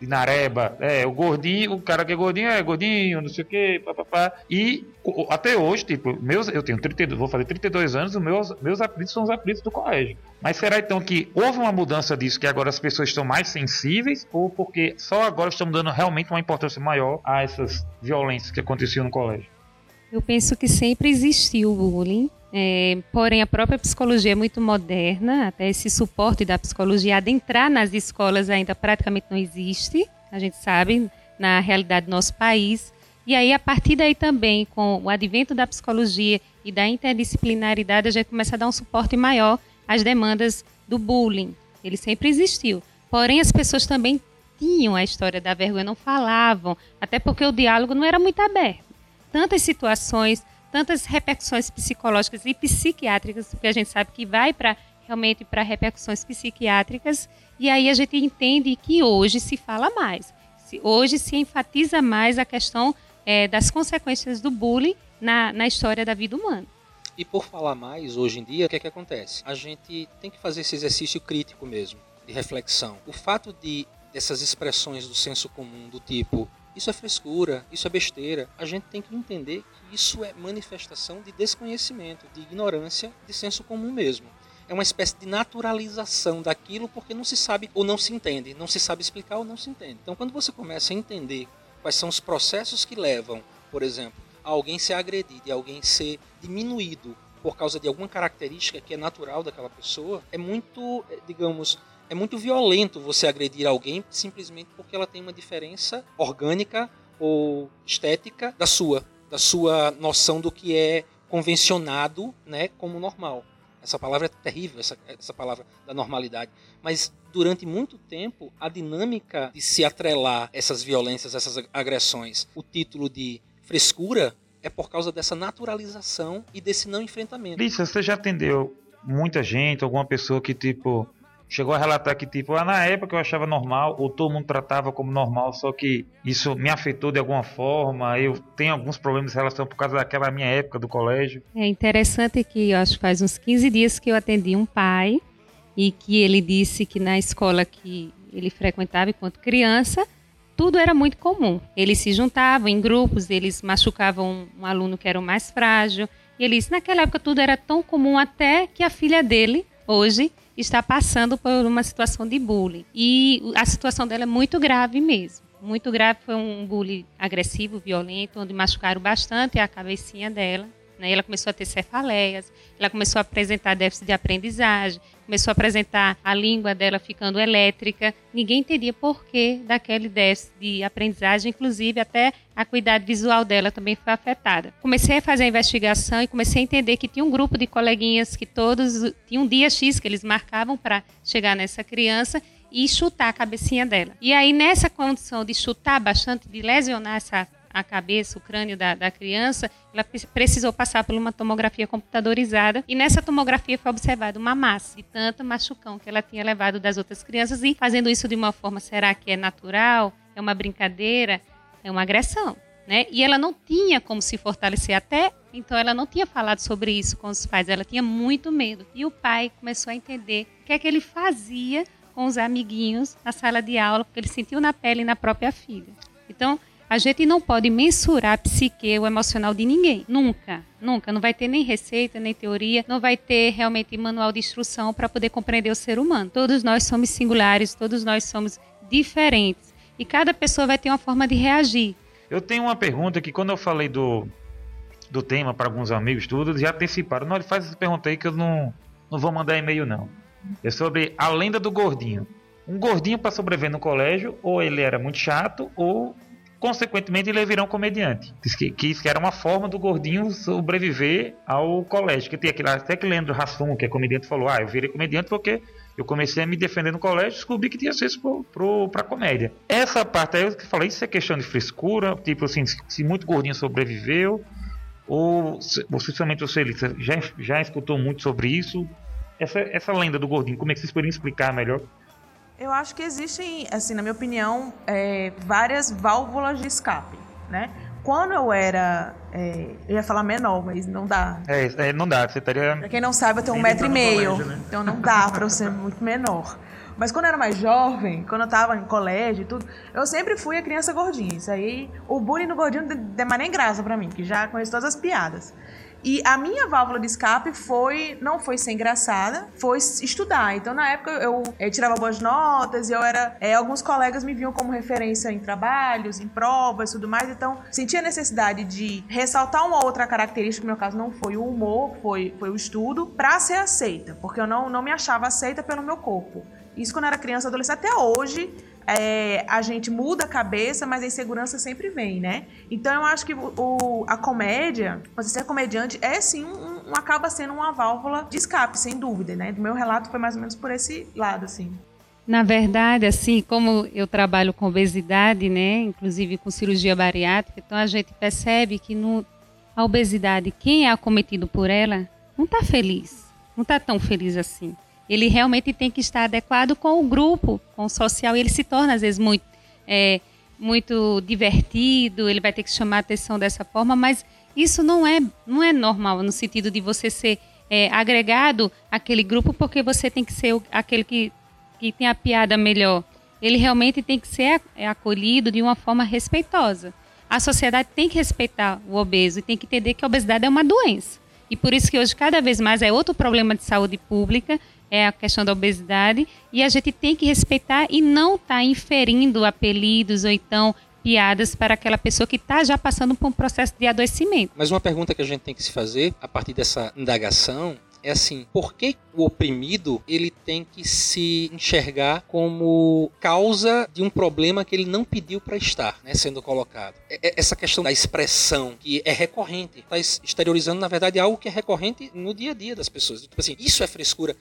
de nareba, é, o gordinho, o cara que é gordinho é gordinho, não sei o que, papapá. E até hoje, tipo, meus, eu tenho 32, vou fazer 32 anos, os meus, meus apelidos são os apelidos do colégio. Mas será então que houve uma mudança disso, que agora as pessoas estão mais sensíveis, ou porque só agora estamos dando realmente uma importância maior a essas violências que aconteciam no colégio? Eu penso que sempre existiu o bullying, é, porém, a própria psicologia é muito moderna, até esse suporte da psicologia adentrar nas escolas ainda praticamente não existe, a gente sabe, na realidade do nosso país. E aí, a partir daí também, com o advento da psicologia e da interdisciplinaridade, a gente começa a dar um suporte maior às demandas do bullying. Ele sempre existiu. Porém, as pessoas também tinham a história da vergonha, não falavam, até porque o diálogo não era muito aberto. Tantas situações tantas repercussões psicológicas e psiquiátricas, porque a gente sabe que vai para realmente para repercussões psiquiátricas, e aí a gente entende que hoje se fala mais. Hoje se enfatiza mais a questão é, das consequências do bullying na, na história da vida humana. E por falar mais, hoje em dia, o que é que acontece? A gente tem que fazer esse exercício crítico mesmo, de reflexão. O fato de dessas expressões do senso comum, do tipo isso é frescura, isso é besteira. A gente tem que entender que isso é manifestação de desconhecimento, de ignorância, de senso comum mesmo. É uma espécie de naturalização daquilo porque não se sabe ou não se entende, não se sabe explicar ou não se entende. Então, quando você começa a entender quais são os processos que levam, por exemplo, a alguém ser agredido e alguém ser diminuído por causa de alguma característica que é natural daquela pessoa, é muito, eh, digamos, é muito violento você agredir alguém simplesmente porque ela tem uma diferença orgânica ou estética da sua, da sua noção do que é convencionado, né, como normal. Essa palavra é terrível, essa, essa palavra da normalidade. Mas durante muito tempo, a dinâmica de se atrelar essas violências, essas agressões, o título de frescura é por causa dessa naturalização e desse não enfrentamento. Lícia, você já atendeu muita gente, alguma pessoa que tipo chegou a relatar que, tipo, ah, na época eu achava normal, ou todo mundo tratava como normal, só que isso me afetou de alguma forma, eu tenho alguns problemas em relação por causa daquela minha época do colégio. É interessante que, eu acho que faz uns 15 dias que eu atendi um pai, e que ele disse que na escola que ele frequentava enquanto criança, tudo era muito comum. Eles se juntavam em grupos, eles machucavam um aluno que era o mais frágil, e ele disse, naquela época tudo era tão comum até que a filha dele, hoje, está passando por uma situação de bullying. E a situação dela é muito grave mesmo. Muito grave, foi um bullying agressivo, violento, onde machucaram bastante a cabecinha dela. Né? Ela começou a ter cefaleias, ela começou a apresentar déficit de aprendizagem, começou a apresentar a língua dela ficando elétrica. Ninguém entendia porquê daquele déficit de aprendizagem, inclusive até a cuidado visual dela também foi afetada. Comecei a fazer a investigação e comecei a entender que tinha um grupo de coleguinhas que todos tinham um dia X que eles marcavam para chegar nessa criança e chutar a cabecinha dela. E aí, nessa condição de chutar bastante, de lesionar essa a cabeça, o crânio da, da criança, ela precisou passar por uma tomografia computadorizada e nessa tomografia foi observada uma massa de tanto machucão que ela tinha levado das outras crianças e fazendo isso de uma forma, será que é natural? É uma brincadeira? É uma agressão? Né? E ela não tinha como se fortalecer até então ela não tinha falado sobre isso com os pais, ela tinha muito medo. E o pai começou a entender o que é que ele fazia com os amiguinhos na sala de aula, porque ele sentiu na pele e na própria filha. Então, A gente não pode mensurar a psique, o emocional de ninguém. Nunca. Nunca. Não vai ter nem receita, nem teoria. Não vai ter realmente manual de instrução para poder compreender o ser humano. Todos nós somos singulares, todos nós somos diferentes. E cada pessoa vai ter uma forma de reagir. Eu tenho uma pergunta que quando eu falei do, do tema para alguns amigos, tudo, já anteciparam. Não, ele faz essa pergunta aí que eu não, não vou mandar e-mail, não. É sobre a lenda do gordinho. Um gordinho para sobreviver no colégio, ou ele era muito chato, ou consequentemente ele virar um comediante. Diz que, que isso era uma forma do gordinho sobreviver ao colégio. Que tem aquele, até que Leandro Hassum, que é comediante, falou: Ah, eu virei comediante porque eu comecei a me defender no colégio descobri que tinha acesso pro, pro, pra comédia. Essa parte aí eu falei: Isso é questão de frescura, tipo assim, se muito gordinho sobreviveu, ou possivelmente você já, já escutou muito sobre isso. Essa, essa lenda do gordinho, como é que vocês poderiam explicar melhor? Eu acho que existem, assim, na minha opinião, é, várias válvulas de escape, né? Quando eu era. É, eu ia falar menor, mas não dá. É, é não dá. Você estaria. Pra quem não sabe, eu tenho um metro e meio. Colégio, né? Então não dá pra eu ser muito menor. Mas quando eu era mais jovem, quando eu tava em colégio e tudo, eu sempre fui a criança gordinha. Isso aí, o bullying no gordinho não nem graça pra mim, que já conheço todas as piadas. E a minha válvula de escape foi, não foi ser engraçada, foi estudar. Então, na época, eu, eu tirava boas notas e eu era. É, alguns colegas me viam como referência em trabalhos, em provas e tudo mais. Então, sentia necessidade de ressaltar uma outra característica, no meu caso não foi o humor, foi, foi o estudo, para ser aceita. Porque eu não, não me achava aceita pelo meu corpo. Isso quando eu era criança, adolescente, até hoje é, a gente muda a cabeça, mas a insegurança sempre vem, né? Então eu acho que o, a comédia, você ser comediante, é sim um, um, acaba sendo uma válvula de escape, sem dúvida, né? Do meu relato foi mais ou menos por esse lado, assim. Na verdade, assim, como eu trabalho com obesidade, né, inclusive com cirurgia bariátrica, então a gente percebe que no, a obesidade, quem é acometido por ela, não está feliz, não está tão feliz assim ele realmente tem que estar adequado com o grupo, com o social, e ele se torna, às vezes, muito, é, muito divertido, ele vai ter que chamar a atenção dessa forma, mas isso não é, não é normal, no sentido de você ser é, agregado àquele grupo, porque você tem que ser aquele que, que tem a piada melhor. Ele realmente tem que ser é, acolhido de uma forma respeitosa. A sociedade tem que respeitar o obeso e tem que entender que a obesidade é uma doença. E por isso que hoje, cada vez mais, é outro problema de saúde pública é a questão da obesidade, e a gente tem que respeitar e não estar tá inferindo apelidos ou então piadas para aquela pessoa que está já passando por um processo de adoecimento. Mas uma pergunta que a gente tem que se fazer a partir dessa indagação é assim, por que o oprimido ele tem que se enxergar como causa de um problema que ele não pediu para estar, né, sendo colocado? É, é essa questão da expressão que é recorrente, está exteriorizando na verdade algo que é recorrente no dia a dia das pessoas. Tipo assim, isso é frescura.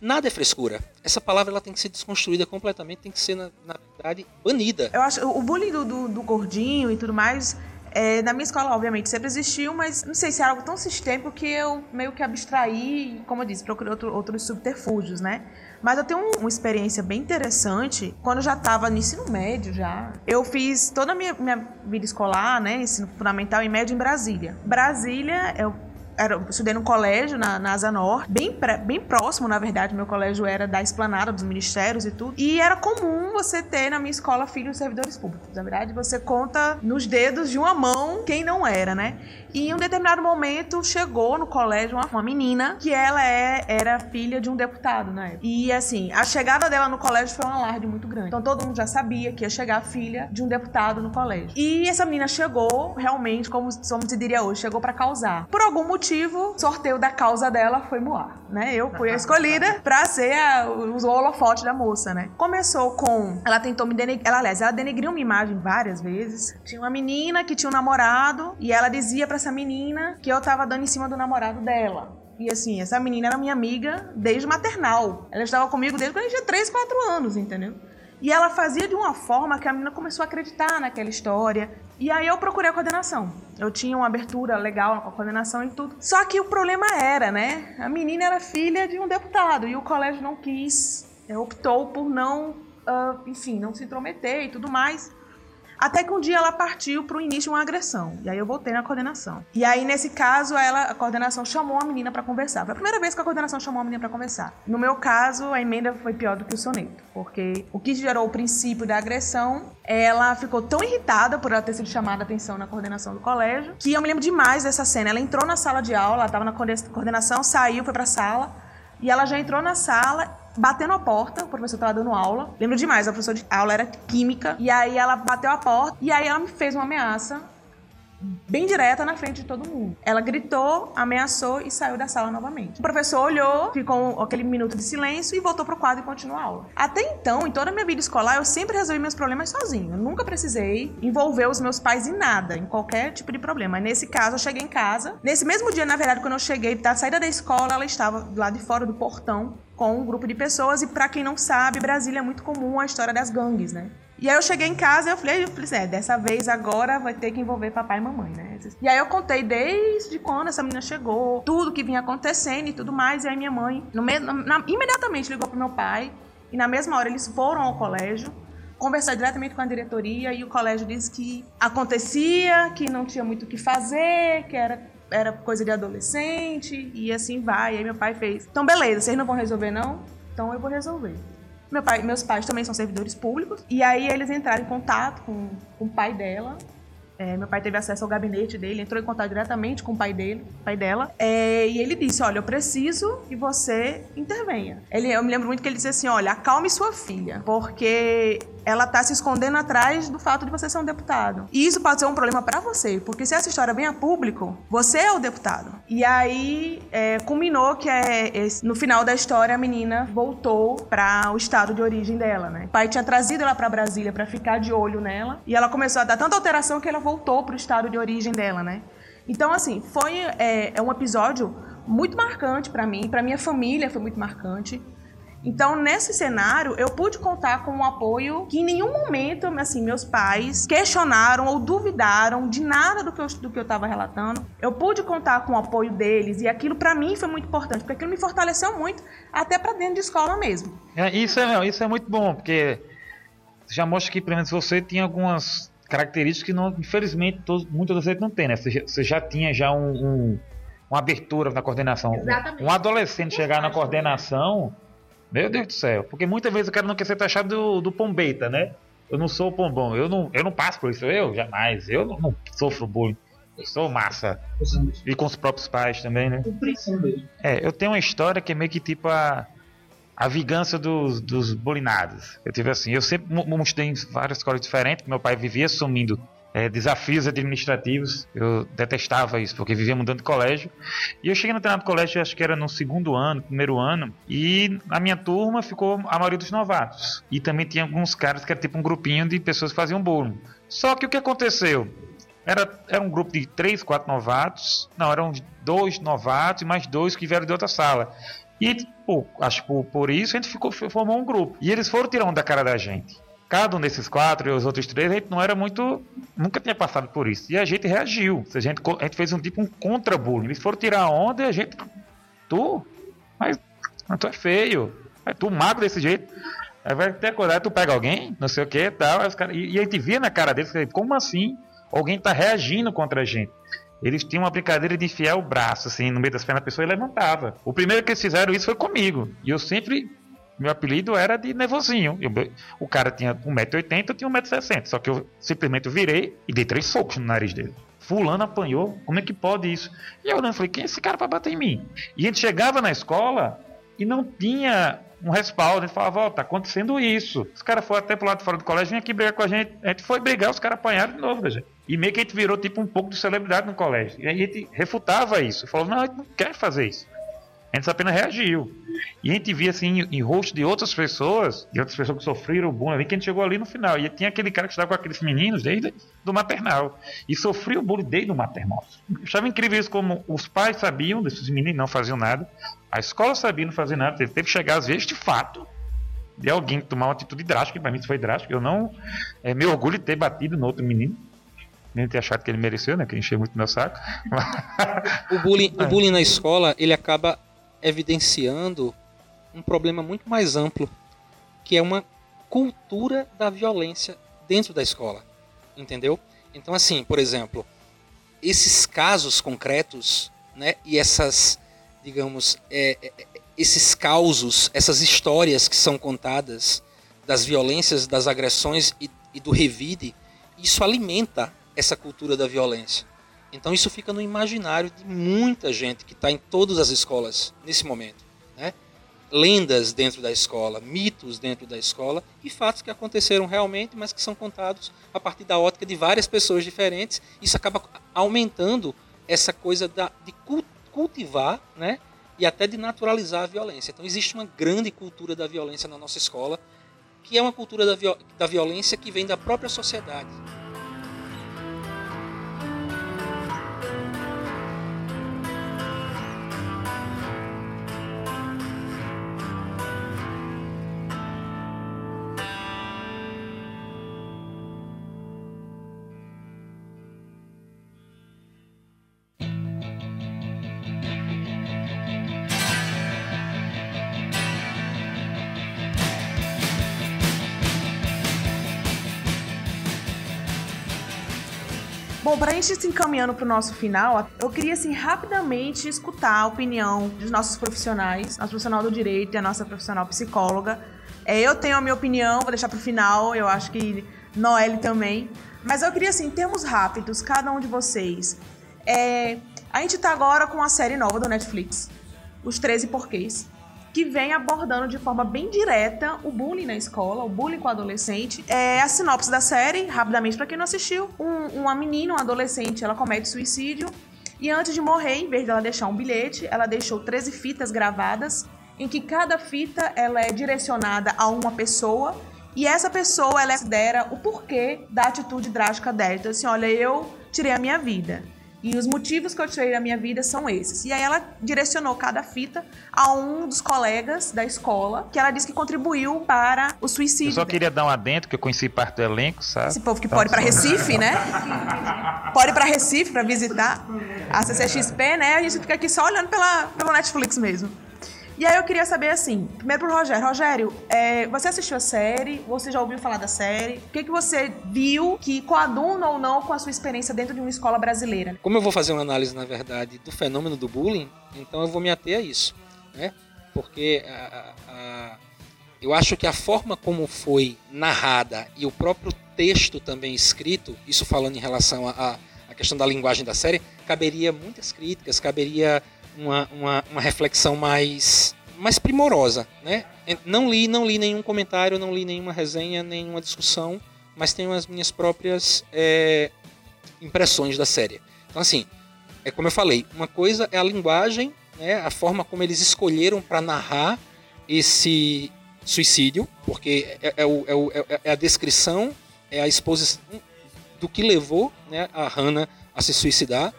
Nada é frescura. Essa palavra ela tem que ser desconstruída completamente, tem que ser, na, na verdade, banida. Eu acho o bullying do, do, do gordinho e tudo mais. É, na minha escola, obviamente, sempre existiu, mas não sei se é algo tão sistêmico que eu meio que abstraí, como eu disse, procurei outro, outros subterfúgios, né? Mas eu tenho uma experiência bem interessante. Quando eu já estava no ensino médio, já. Eu fiz toda a minha, minha vida escolar, né? Ensino fundamental e médio em Brasília. Brasília, eu era, estudei no colégio, na, na Asa Norte, bem, bem próximo, na verdade, meu colégio era da esplanada dos ministérios e tudo. E era comum você ter na minha escola filhos servidores públicos. Na verdade, você conta nos dedos de uma mão quem não era, né? E em um determinado momento chegou no colégio uma, uma menina que ela é, era filha de um deputado na época. E assim, a chegada dela no colégio foi um alarde muito grande. Então todo mundo já sabia que ia chegar a filha de um deputado no colégio. E essa menina chegou realmente, como, como se diria hoje, chegou para causar. Por algum motivo, o sorteio da causa dela foi Moar, né? Eu fui a escolhida para ser a, o, holofote da moça, né? Começou com. Ela tentou me denegrir. Ela, aliás, ela denegriu uma imagem várias vezes. Tinha uma menina que tinha um namorado e ela dizia pra essa menina que eu tava dando em cima do namorado dela. E assim, essa menina era minha amiga desde maternal. Ela estava comigo desde quando eu tinha 3, 4 anos, entendeu? E ela fazia de uma forma que a menina começou a acreditar naquela história. E aí eu procurei a coordenação. Eu tinha uma abertura legal com a coordenação e tudo. Só que o problema era, né? A menina era filha de um deputado e o colégio não quis, optou por não, uh, enfim, não se intrometer e tudo mais. Até que um dia ela partiu para o início de uma agressão. E aí eu voltei na coordenação. E aí, nesse caso, ela, a coordenação chamou a menina para conversar. Foi a primeira vez que a coordenação chamou a menina para conversar. No meu caso, a emenda foi pior do que o soneto. Porque o que gerou o princípio da agressão, ela ficou tão irritada por ela ter sido chamada a atenção na coordenação do colégio, que eu me lembro demais dessa cena. Ela entrou na sala de aula, ela estava na coordenação, saiu, foi para a sala. E ela já entrou na sala batendo a porta, o professor estava dando aula. Lembro demais, a professora de aula era química. E aí ela bateu a porta e aí ela me fez uma ameaça bem direta na frente de todo mundo. Ela gritou, ameaçou e saiu da sala novamente. O professor olhou, ficou aquele minuto de silêncio e voltou pro quadro e continuou a aula. Até então, em toda a minha vida escolar, eu sempre resolvi meus problemas sozinho. Eu nunca precisei envolver os meus pais em nada, em qualquer tipo de problema. Nesse caso, eu cheguei em casa. Nesse mesmo dia, na verdade, quando eu cheguei, da saída da escola, ela estava lá de fora do portão com um grupo de pessoas. E para quem não sabe, Brasília é muito comum a história das gangues, né? E aí eu cheguei em casa e eu falei, eu falei, é, dessa vez agora vai ter que envolver papai e mamãe, né? E aí eu contei desde quando essa menina chegou, tudo que vinha acontecendo e tudo mais. E aí minha mãe, no na, imediatamente ligou pro meu pai e na mesma hora eles foram ao colégio conversar diretamente com a diretoria e o colégio disse que acontecia, que não tinha muito o que fazer, que era era coisa de adolescente e assim vai. E aí meu pai fez: "Então beleza, vocês não vão resolver não? Então eu vou resolver". Meu pai, meus pais também são servidores públicos. E aí eles entraram em contato com, com o pai dela. É, meu pai teve acesso ao gabinete dele, entrou em contato diretamente com o pai dele, pai dela, é, e ele disse: Olha, eu preciso que você intervenha. Ele, eu me lembro muito que ele disse assim: Olha, acalme sua filha, porque ela está se escondendo atrás do fato de você ser um deputado. E isso pode ser um problema para você, porque se essa história vem a público, você é o deputado. E aí é, culminou que é, no final da história a menina voltou para o estado de origem dela, né? O pai tinha trazido ela para Brasília para ficar de olho nela e ela começou a dar tanta alteração que ela voltou para o estado de origem dela, né? Então assim foi é, é um episódio muito marcante para mim, para minha família foi muito marcante. Então, nesse cenário, eu pude contar com um apoio que em nenhum momento, assim, meus pais questionaram ou duvidaram de nada do que eu do que eu estava relatando. Eu pude contar com o apoio deles e aquilo para mim foi muito importante, porque aquilo me fortaleceu muito até para dentro de escola mesmo. É, isso é isso é muito bom, porque já mostra que pelo menos você tinha algumas características que não, infelizmente todos, muitos de vocês não têm, né? Você já, você já tinha já um, um, uma abertura na coordenação. Exatamente. Um adolescente chegar na coordenação meu Deus do céu. Porque muitas vezes o cara não quer ser taxado do, do pombeta, né? Eu não sou pombom, eu não, eu não passo por isso, eu jamais. Eu não, não sofro bullying. Eu sou massa. E com os próprios pais também, né? É, eu tenho uma história que é meio que tipo a, a vingança dos, dos bulinados. Eu tive assim, eu sempre estudei em várias escolas diferentes, meu pai vivia sumindo é, desafios administrativos. Eu detestava isso, porque vivia mudando de colégio. E eu cheguei no treinado colégio, acho que era no segundo ano, primeiro ano, e na minha turma ficou a maioria dos novatos. E também tinha alguns caras que era tipo um grupinho de pessoas que faziam bolo. Só que o que aconteceu? Era, era um grupo de três, quatro novatos. Não, eram dois novatos e mais dois que vieram de outra sala. E, pô, acho que por, por isso a gente ficou, formou um grupo. E eles foram tirando da cara da gente cada um desses quatro e os outros três, a gente não era muito. Nunca tinha passado por isso. E a gente reagiu. A gente, a gente fez um tipo um contra-bullying. Eles foram tirar onda e a gente. Tu? Mas, mas tu é feio. Mas tu magro desse jeito. Aí vai ter acordar, tu pega alguém, não sei o que tal. E, e a gente via na cara deles, como assim? Alguém tá reagindo contra a gente. Eles tinham uma brincadeira de enfiar o braço assim no meio das pernas da pessoa e levantava. O primeiro que eles fizeram isso foi comigo. E eu sempre meu apelido era de nervosinho. Eu, o cara tinha 1,80m, eu tinha 1,60m. Só que eu simplesmente virei e dei três socos no nariz dele. Fulano apanhou, como é que pode isso? E eu olhando, falei, quem é esse cara para bater em mim? E a gente chegava na escola e não tinha um respaldo. A gente falava, ó, oh, tá acontecendo isso. Os caras foram até pro lado de fora do colégio, vinha aqui brigar com a gente. A gente foi brigar, os caras apanharam de novo gente. E meio que a gente virou tipo um pouco de celebridade no colégio. E a gente refutava isso. Falou, não, a gente não quer fazer isso. A gente apenas reagiu. E a gente via assim em rosto de outras pessoas, de outras pessoas que sofreram bullying, que a gente chegou ali no final. E tinha aquele cara que estava com aqueles meninos desde do maternal. E sofreu bullying desde o maternal. Eu achava incrível isso como os pais sabiam desses meninos não faziam nada. A escola sabia não fazer nada. Teve que chegar às vezes de fato de alguém tomar uma atitude drástica, para mim isso foi drástico. Eu não. É meu orgulho de ter batido no outro menino. Nem ter achado que ele mereceu, né? Que encheu muito meu saco. o bullying, o bullying na escola, ele acaba evidenciando um problema muito mais amplo, que é uma cultura da violência dentro da escola. entendeu? Então, assim, por exemplo, esses casos concretos, né, e essas, digamos, é, é, esses causos, essas histórias que são contadas das violências, das agressões e, e do revide, isso alimenta essa cultura da violência. Então isso fica no imaginário de muita gente que está em todas as escolas nesse momento. Né? Lendas dentro da escola, mitos dentro da escola e fatos que aconteceram realmente, mas que são contados a partir da ótica de várias pessoas diferentes. Isso acaba aumentando essa coisa da, de cultivar né? e até de naturalizar a violência. Então existe uma grande cultura da violência na nossa escola, que é uma cultura da, da violência que vem da própria sociedade. Bom, para a gente se encaminhando para o nosso final, eu queria assim rapidamente escutar a opinião dos nossos profissionais, nosso profissional do direito e a nossa profissional psicóloga. É, eu tenho a minha opinião, vou deixar para o final, eu acho que Noelle também. Mas eu queria assim, termos rápidos, cada um de vocês. É, a gente está agora com uma série nova do Netflix, Os 13 Porquês que vem abordando de forma bem direta o bullying na escola, o bullying com o adolescente. É a sinopse da série, rapidamente para quem não assistiu. Um, uma menina, um adolescente, ela comete suicídio e antes de morrer, em vez dela deixar um bilhete, ela deixou 13 fitas gravadas, em que cada fita ela é direcionada a uma pessoa e essa pessoa ela considera o porquê da atitude drástica dela. Então, assim, olha, eu tirei a minha vida. E os motivos que eu tirei da minha vida são esses. E aí ela direcionou cada fita a um dos colegas da escola, que ela disse que contribuiu para o suicídio. Eu só queria dar um adentro, que eu conheci parte do elenco, sabe? Esse povo que pode ir para Recife, né? pode ir para Recife para visitar a CCXP, né? A gente fica aqui só olhando pela, pelo Netflix mesmo. E aí eu queria saber assim, primeiro pro Rogério. Rogério, é, você assistiu a série? Você já ouviu falar da série? O que, que você viu que coaduna ou não com a sua experiência dentro de uma escola brasileira? Como eu vou fazer uma análise, na verdade, do fenômeno do bullying, então eu vou me ater a isso, né? Porque a, a, eu acho que a forma como foi narrada e o próprio texto também escrito, isso falando em relação à questão da linguagem da série, caberia muitas críticas, caberia uma, uma, uma reflexão mais mais primorosa, né? Não li, não li nenhum comentário, não li nenhuma resenha, nenhuma discussão, mas tenho as minhas próprias é, impressões da série. Então assim, é como eu falei, uma coisa é a linguagem, né? A forma como eles escolheram para narrar esse suicídio, porque é, é, o, é, o, é, é a descrição, é a exposição do que levou, né, a Hannah a se suicidar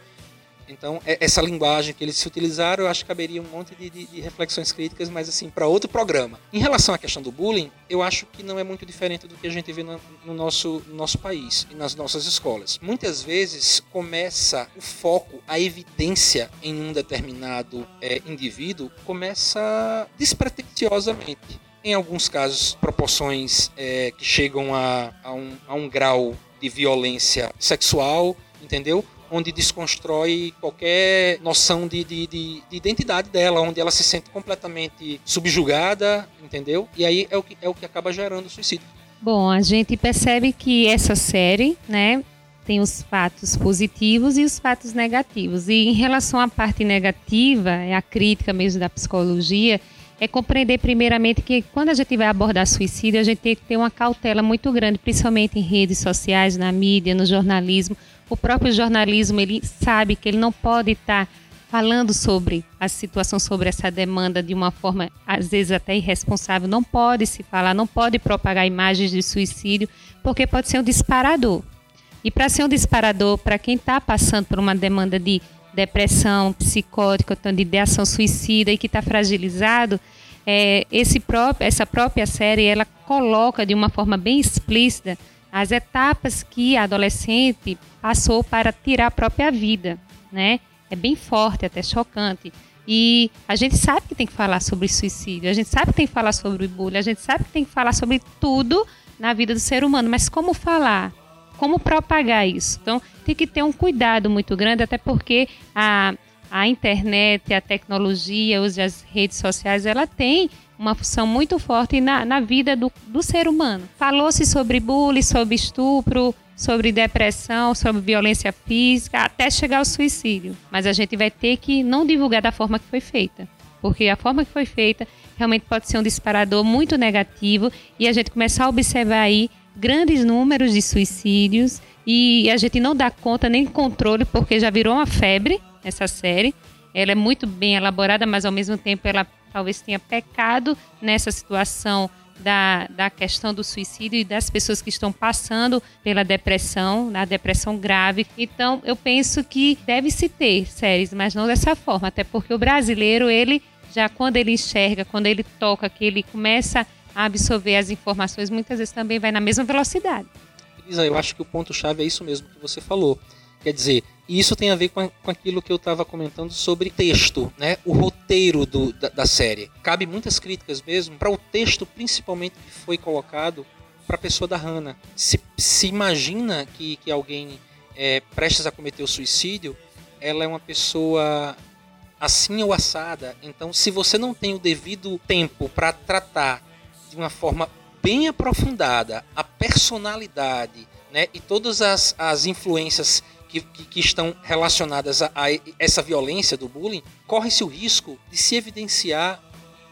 então, é, essa linguagem que eles se utilizaram, eu acho que caberia um monte de, de, de reflexões críticas, mas assim, para outro programa. Em relação à questão do bullying, eu acho que não é muito diferente do que a gente vê no, no nosso, no nosso país e nas nossas escolas. Muitas vezes começa o foco, a evidência em um determinado é, indivíduo, começa despretensiosamente. Em alguns casos, proporções é, que chegam a, a, um, a um grau de violência sexual, entendeu? Onde desconstrói qualquer noção de, de, de, de, identidade dela, onde ela se sente completamente subjugada, entendeu? E aí é o que, é o que acaba gerando o suicídio. Bom, a gente percebe que essa série, né, tem os fatos positivos e os fatos negativos. E em relação à parte negativa, é a crítica mesmo da psicologia, é compreender primeiramente que quando a gente vai abordar suicídio, a gente tem que ter uma cautela muito grande, principalmente em redes sociais, na mídia, no jornalismo, o próprio jornalismo ele sabe que ele não pode estar falando sobre a situação, sobre essa demanda de uma forma às vezes até irresponsável. Não pode se falar, não pode propagar imagens de suicídio, porque pode ser um disparador. E para ser um disparador, para quem está passando por uma demanda de depressão psicótica, então de ideação suicida e que está fragilizado, é, esse próprio, essa própria série ela coloca de uma forma bem explícita as etapas que a adolescente passou para tirar a própria vida, né? É bem forte, até chocante. E a gente sabe que tem que falar sobre suicídio, a gente sabe que tem que falar sobre bullying, a gente sabe que tem que falar sobre tudo na vida do ser humano, mas como falar? como propagar isso. Então, tem que ter um cuidado muito grande, até porque a, a internet, a tecnologia, as redes sociais, ela tem uma função muito forte na, na vida do, do ser humano. Falou-se sobre bullying, sobre estupro, sobre depressão, sobre violência física, até chegar ao suicídio. Mas a gente vai ter que não divulgar da forma que foi feita. Porque a forma que foi feita realmente pode ser um disparador muito negativo e a gente começar a observar aí grandes números de suicídios e a gente não dá conta nem controle porque já virou uma febre essa série. Ela é muito bem elaborada, mas ao mesmo tempo ela talvez tenha pecado nessa situação da, da questão do suicídio e das pessoas que estão passando pela depressão, na depressão grave. Então, eu penso que deve-se ter séries, mas não dessa forma, até porque o brasileiro, ele já quando ele enxerga, quando ele toca, que ele começa a absorver as informações, muitas vezes também vai na mesma velocidade. Elisa, eu acho que o ponto-chave é isso mesmo que você falou. Quer dizer, isso tem a ver com, com aquilo que eu estava comentando sobre texto, né? o roteiro do, da, da série. Cabe muitas críticas mesmo para o texto, principalmente que foi colocado para a pessoa da Hannah. Se, se imagina que, que alguém é, prestes a cometer o suicídio, ela é uma pessoa assim ou assada. Então, se você não tem o devido tempo para tratar de uma forma bem aprofundada a personalidade né, e todas as, as influências que, que, estão relacionadas a, a, essa violência do bullying, corre-se o risco de se evidenciar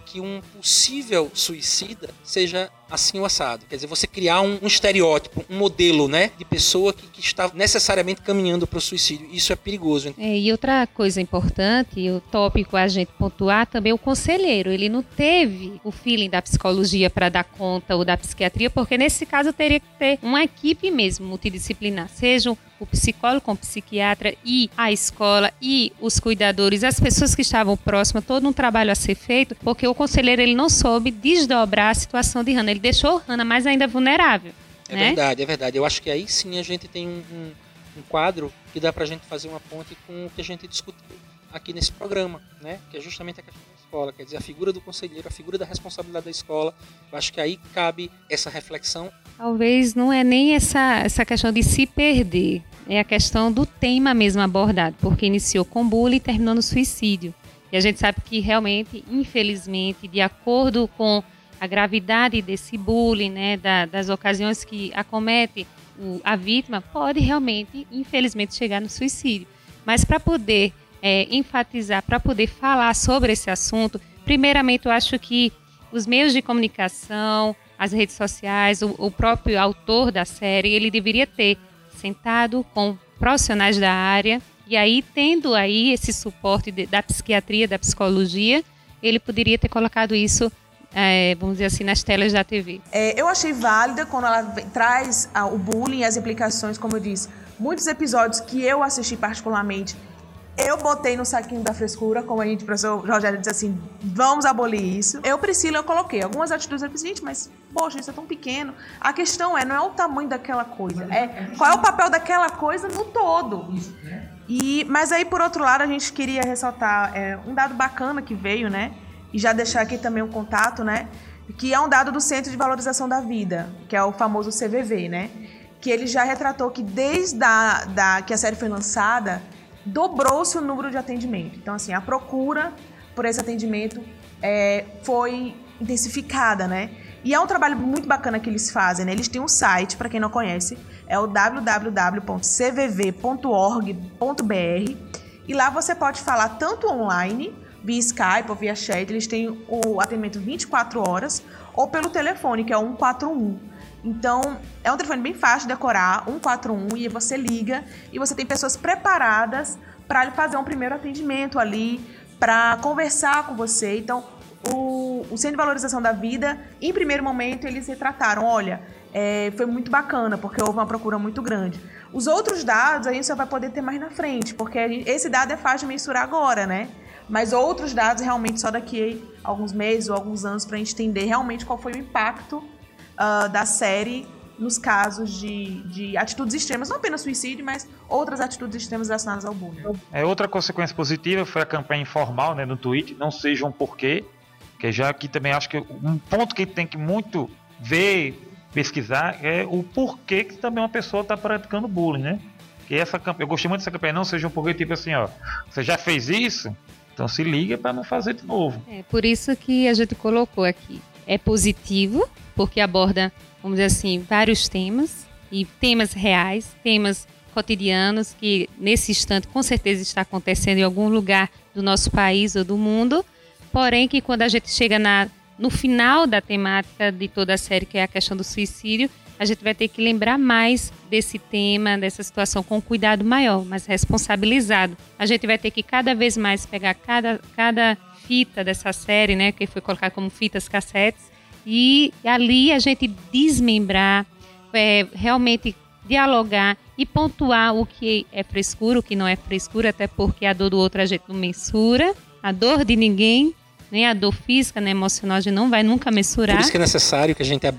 que um possível suicida seja assim o assado. Quer dizer, você criar um, um estereótipo, um modelo, né, de pessoa que, que está necessariamente caminhando para o suicídio. Isso é perigoso. É, e outra coisa importante, o tópico a gente pontuar também o conselheiro. Ele não teve o feeling da psicologia para dar conta ou da psiquiatria, porque nesse caso teria que ter uma equipe mesmo multidisciplinar, sejam o psicólogo com o psiquiatra e a escola e os cuidadores, as pessoas que estavam próximas, todo um trabalho a ser feito, porque o conselheiro ele não soube desdobrar a situação de Hannah ele deixou Hannah mais ainda vulnerável. É né? verdade, é verdade. Eu acho que aí sim a gente tem um, um, um quadro que dá pra gente fazer uma ponte com o que a gente discutiu aqui nesse programa, né? Que é justamente a questão da escola, quer dizer, a figura do conselheiro, a figura da responsabilidade da escola. Eu acho que aí cabe essa reflexão. Talvez não é nem essa, essa questão de se perder, é a questão do tema mesmo abordado, porque iniciou com bullying e terminou no suicídio. E a gente sabe que realmente, infelizmente, de acordo com a gravidade desse bullying, né, da, das ocasiões que acomete o, a vítima, pode realmente, infelizmente, chegar no suicídio. Mas para poder é, enfatizar, para poder falar sobre esse assunto, primeiramente eu acho que os meios de comunicação, as redes sociais, o, o próprio autor da série, ele deveria ter sentado com profissionais da área e aí tendo aí esse suporte de, da psiquiatria, da psicologia, ele poderia ter colocado isso é, vamos dizer assim, nas telas da TV. É, eu achei válida quando ela traz ah, o bullying e as implicações, como eu disse. Muitos episódios que eu assisti particularmente, eu botei no saquinho da frescura, como a gente, o professor Rogério disse assim, vamos abolir isso. Eu, Priscila, eu coloquei algumas atitudes, eu pensei, gente, mas, poxa, isso é tão pequeno. A questão é, não é o tamanho daquela coisa, é qual é o papel daquela coisa no todo. E, mas aí, por outro lado, a gente queria ressaltar é, um dado bacana que veio, né? E já deixar aqui também um contato, né? Que é um dado do Centro de Valorização da Vida, que é o famoso CVV, né? Que ele já retratou que desde a, da, que a série foi lançada, dobrou-se o número de atendimento. Então, assim, a procura por esse atendimento é, foi intensificada, né? E é um trabalho muito bacana que eles fazem, né? Eles têm um site, para quem não conhece, é o www.cvv.org.br e lá você pode falar tanto online via Skype ou via chat, eles têm o atendimento 24 horas, ou pelo telefone, que é o 141. Então, é um telefone bem fácil de decorar, 141, e você liga e você tem pessoas preparadas para fazer um primeiro atendimento ali, para conversar com você. Então, o, o Centro de Valorização da Vida, em primeiro momento, eles retrataram: olha, é, foi muito bacana, porque houve uma procura muito grande. Os outros dados a gente só vai poder ter mais na frente, porque esse dado é fácil de mensurar agora, né? Mas outros dados realmente só daqui a alguns meses ou alguns anos para a gente entender realmente qual foi o impacto uh, da série nos casos de, de atitudes extremas, não apenas suicídio, mas outras atitudes extremas relacionadas ao bullying. É, outra consequência positiva foi a campanha informal né, no Twitter, não seja um porquê, que já aqui também acho que um ponto que tem que muito ver pesquisar é o porquê que também uma pessoa está praticando bullying, né? Que essa eu gostei muito dessa campanha, não seja um porquê tipo assim, ó, você já fez isso, então se liga para não fazer de novo. É por isso que a gente colocou aqui. É positivo porque aborda, vamos dizer assim, vários temas e temas reais, temas cotidianos que nesse instante com certeza está acontecendo em algum lugar do nosso país ou do mundo, porém que quando a gente chega na, no final da temática de toda a série, que é a questão do suicídio, a gente vai ter que lembrar mais desse tema, dessa situação com cuidado maior, mais responsabilizado. A gente vai ter que cada vez mais pegar cada, cada fita dessa série, né, que foi colocada como fitas cassetes, e ali a gente desmembrar, é, realmente dialogar e pontuar o que é frescura, o que não é frescura, até porque a dor do outro a gente não mensura, a dor de ninguém, nem a dor física, nem emocional, a gente não vai nunca mensurar. Por isso que é necessário que a gente ab,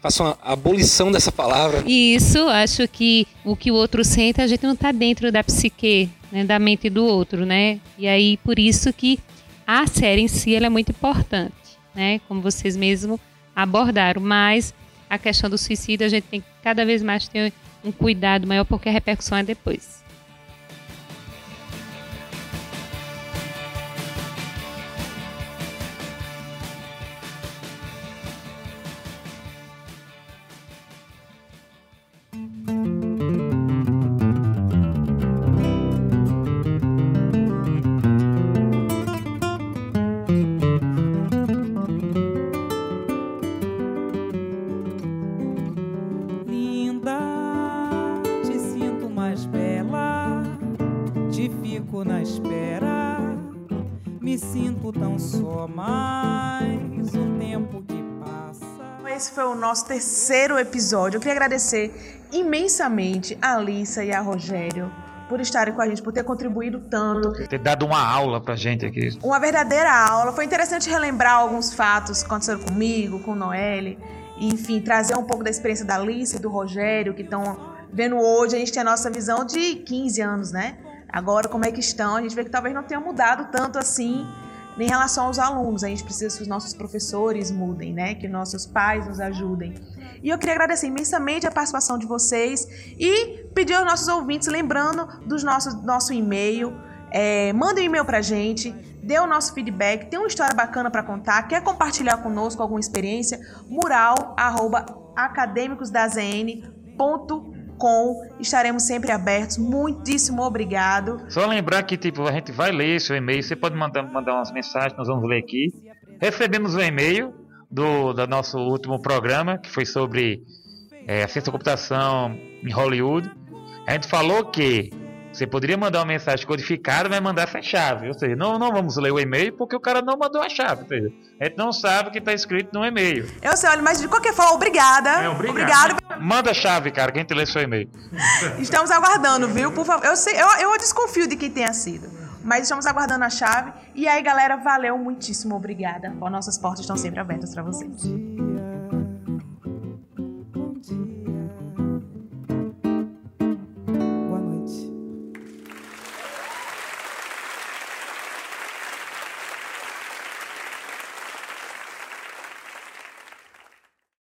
faça uma abolição dessa palavra. Isso, acho que o que o outro sente, a gente não está dentro da psique, né, da mente do outro, né? E aí, por isso que a série em si é muito importante, né? Como vocês mesmos abordaram, mas a questão do suicídio, a gente tem que cada vez mais ter um cuidado maior, porque a repercussão é depois. Nosso terceiro episódio. Eu queria agradecer imensamente a Alissa e a Rogério por estarem com a gente, por ter contribuído tanto. Ter dado uma aula pra gente aqui. Uma verdadeira aula. Foi interessante relembrar alguns fatos que aconteceram comigo, com Noelle. Enfim, trazer um pouco da experiência da Alice e do Rogério, que estão vendo hoje. A gente tem a nossa visão de 15 anos, né? Agora, como é que estão? A gente vê que talvez não tenha mudado tanto assim em relação aos alunos. A gente precisa que os nossos professores mudem, né? Que nossos pais nos ajudem. E eu queria agradecer imensamente a participação de vocês e pedir aos nossos ouvintes, lembrando do nosso, nosso e-mail, é, manda um e-mail pra gente, dê o nosso feedback, tem uma história bacana para contar, quer compartilhar conosco alguma experiência, mural, arroba, acadêmicosdazn.com com. Estaremos sempre abertos. Muitíssimo obrigado. Só lembrar que tipo, a gente vai ler seu e-mail. Você pode mandar, mandar umas mensagens, nós vamos ler aqui. Recebemos um e-mail do, do nosso último programa, que foi sobre é, a ciência da computação em Hollywood. A gente falou que você poderia mandar uma mensagem codificada, mas mandar sem chave. Ou seja, não, não vamos ler o e-mail porque o cara não mandou a chave. Ou seja, a gente não sabe o que está escrito no e-mail. Eu sei, olha, mas de qualquer forma, obrigada. É, obrigado. obrigado. Manda a chave, cara, quem te lê seu e-mail. Estamos aguardando, viu? Por favor. Eu, sei, eu, eu desconfio de quem tenha sido. Mas estamos aguardando a chave. E aí, galera, valeu muitíssimo. Obrigada. Bom, nossas portas estão sempre abertas para vocês.